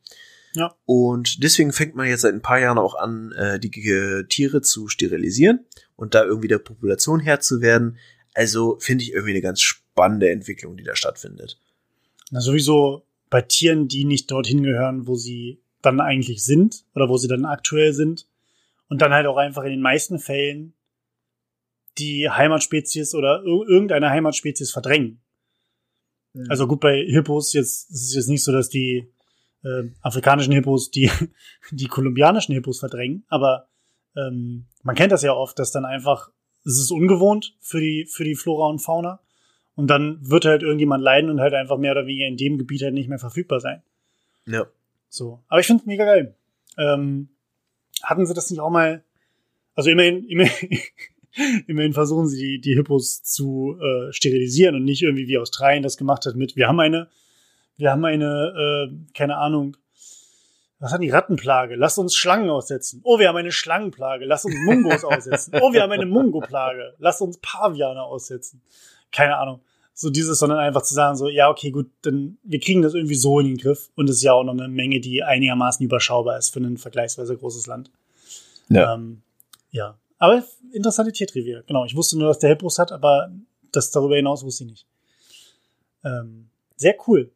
Ja. Und deswegen fängt man jetzt seit ein paar Jahren auch an, äh, die G- Tiere zu sterilisieren und da irgendwie der Population Herr zu werden. Also finde ich irgendwie eine ganz spannende Entwicklung, die da stattfindet. Na, sowieso bei Tieren, die nicht dorthin gehören, wo sie dann eigentlich sind oder wo sie dann aktuell sind. Und dann halt auch einfach in den meisten Fällen die Heimatspezies oder ir irgendeine Heimatspezies verdrängen. Also gut, bei Hippos jetzt es ist jetzt nicht so, dass die äh, afrikanischen Hippos die, die kolumbianischen Hippos verdrängen, aber ähm, man kennt das ja oft, dass dann einfach, es ist ungewohnt für die, für die Flora und Fauna. Und dann wird halt irgendjemand leiden und halt einfach mehr oder weniger in dem Gebiet halt nicht mehr verfügbar sein. Ja. So. Aber ich finde mega geil. Ähm, hatten sie das nicht auch mal, also immerhin, immerhin, immerhin versuchen sie die, die Hippos zu äh, sterilisieren und nicht irgendwie wie Australien das gemacht hat mit, wir haben eine, wir haben eine, äh, keine Ahnung, was hat die Rattenplage? Lass uns Schlangen aussetzen. Oh, wir haben eine Schlangenplage. Lass uns Mungos aussetzen. Oh, wir haben eine Mungoplage. Lass uns Paviane aussetzen. Keine Ahnung. So dieses, sondern einfach zu sagen, so, ja, okay, gut, dann wir kriegen das irgendwie so in den Griff. Und es ist ja auch noch eine Menge, die einigermaßen überschaubar ist für ein vergleichsweise großes Land. Ja. Ähm, ja. Aber interessante Tiertrivia. Genau. Ich wusste nur, dass der Hippos hat, aber das darüber hinaus wusste ich nicht. Ähm, sehr cool.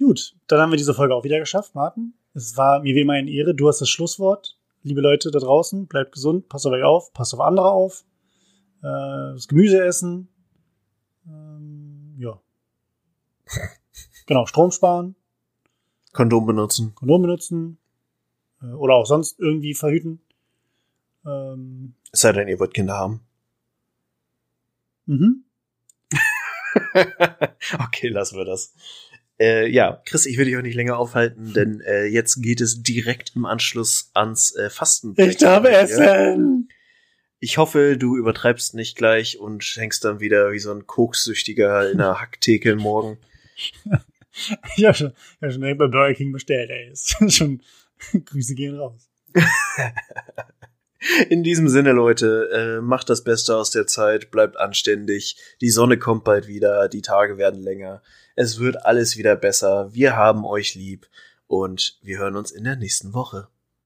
Gut, dann haben wir diese Folge auch wieder geschafft, Martin. Es war mir wie immer eine Ehre. Du hast das Schlusswort. Liebe Leute da draußen, bleibt gesund, passt auf euch auf, passt auf andere auf. Äh, das Gemüse essen. Ähm, ja. genau, Strom sparen, Kondom benutzen. Kondom benutzen äh, oder auch sonst irgendwie verhüten. Ähm, Es sei denn, ihr wollt Kinder haben. mhm. okay, lassen wir das. Äh, ja, Chris, ich will dich auch nicht länger aufhalten, denn äh, jetzt geht es direkt im Anschluss ans äh, Fasten. Ich habe Essen! Ich hoffe, du übertreibst nicht gleich und hängst dann wieder wie so ein Kokssüchtiger in der Hacktheke morgen. Ich habe schon, ich hab schon direkt bei Burger King bestellt, ey. Ist schon, Grüße gehen raus. In diesem Sinne, Leute, äh, macht das Beste aus der Zeit, bleibt anständig. Die Sonne kommt bald wieder, die Tage werden länger. Es wird alles wieder besser. Wir haben euch lieb und wir hören uns in der nächsten Woche.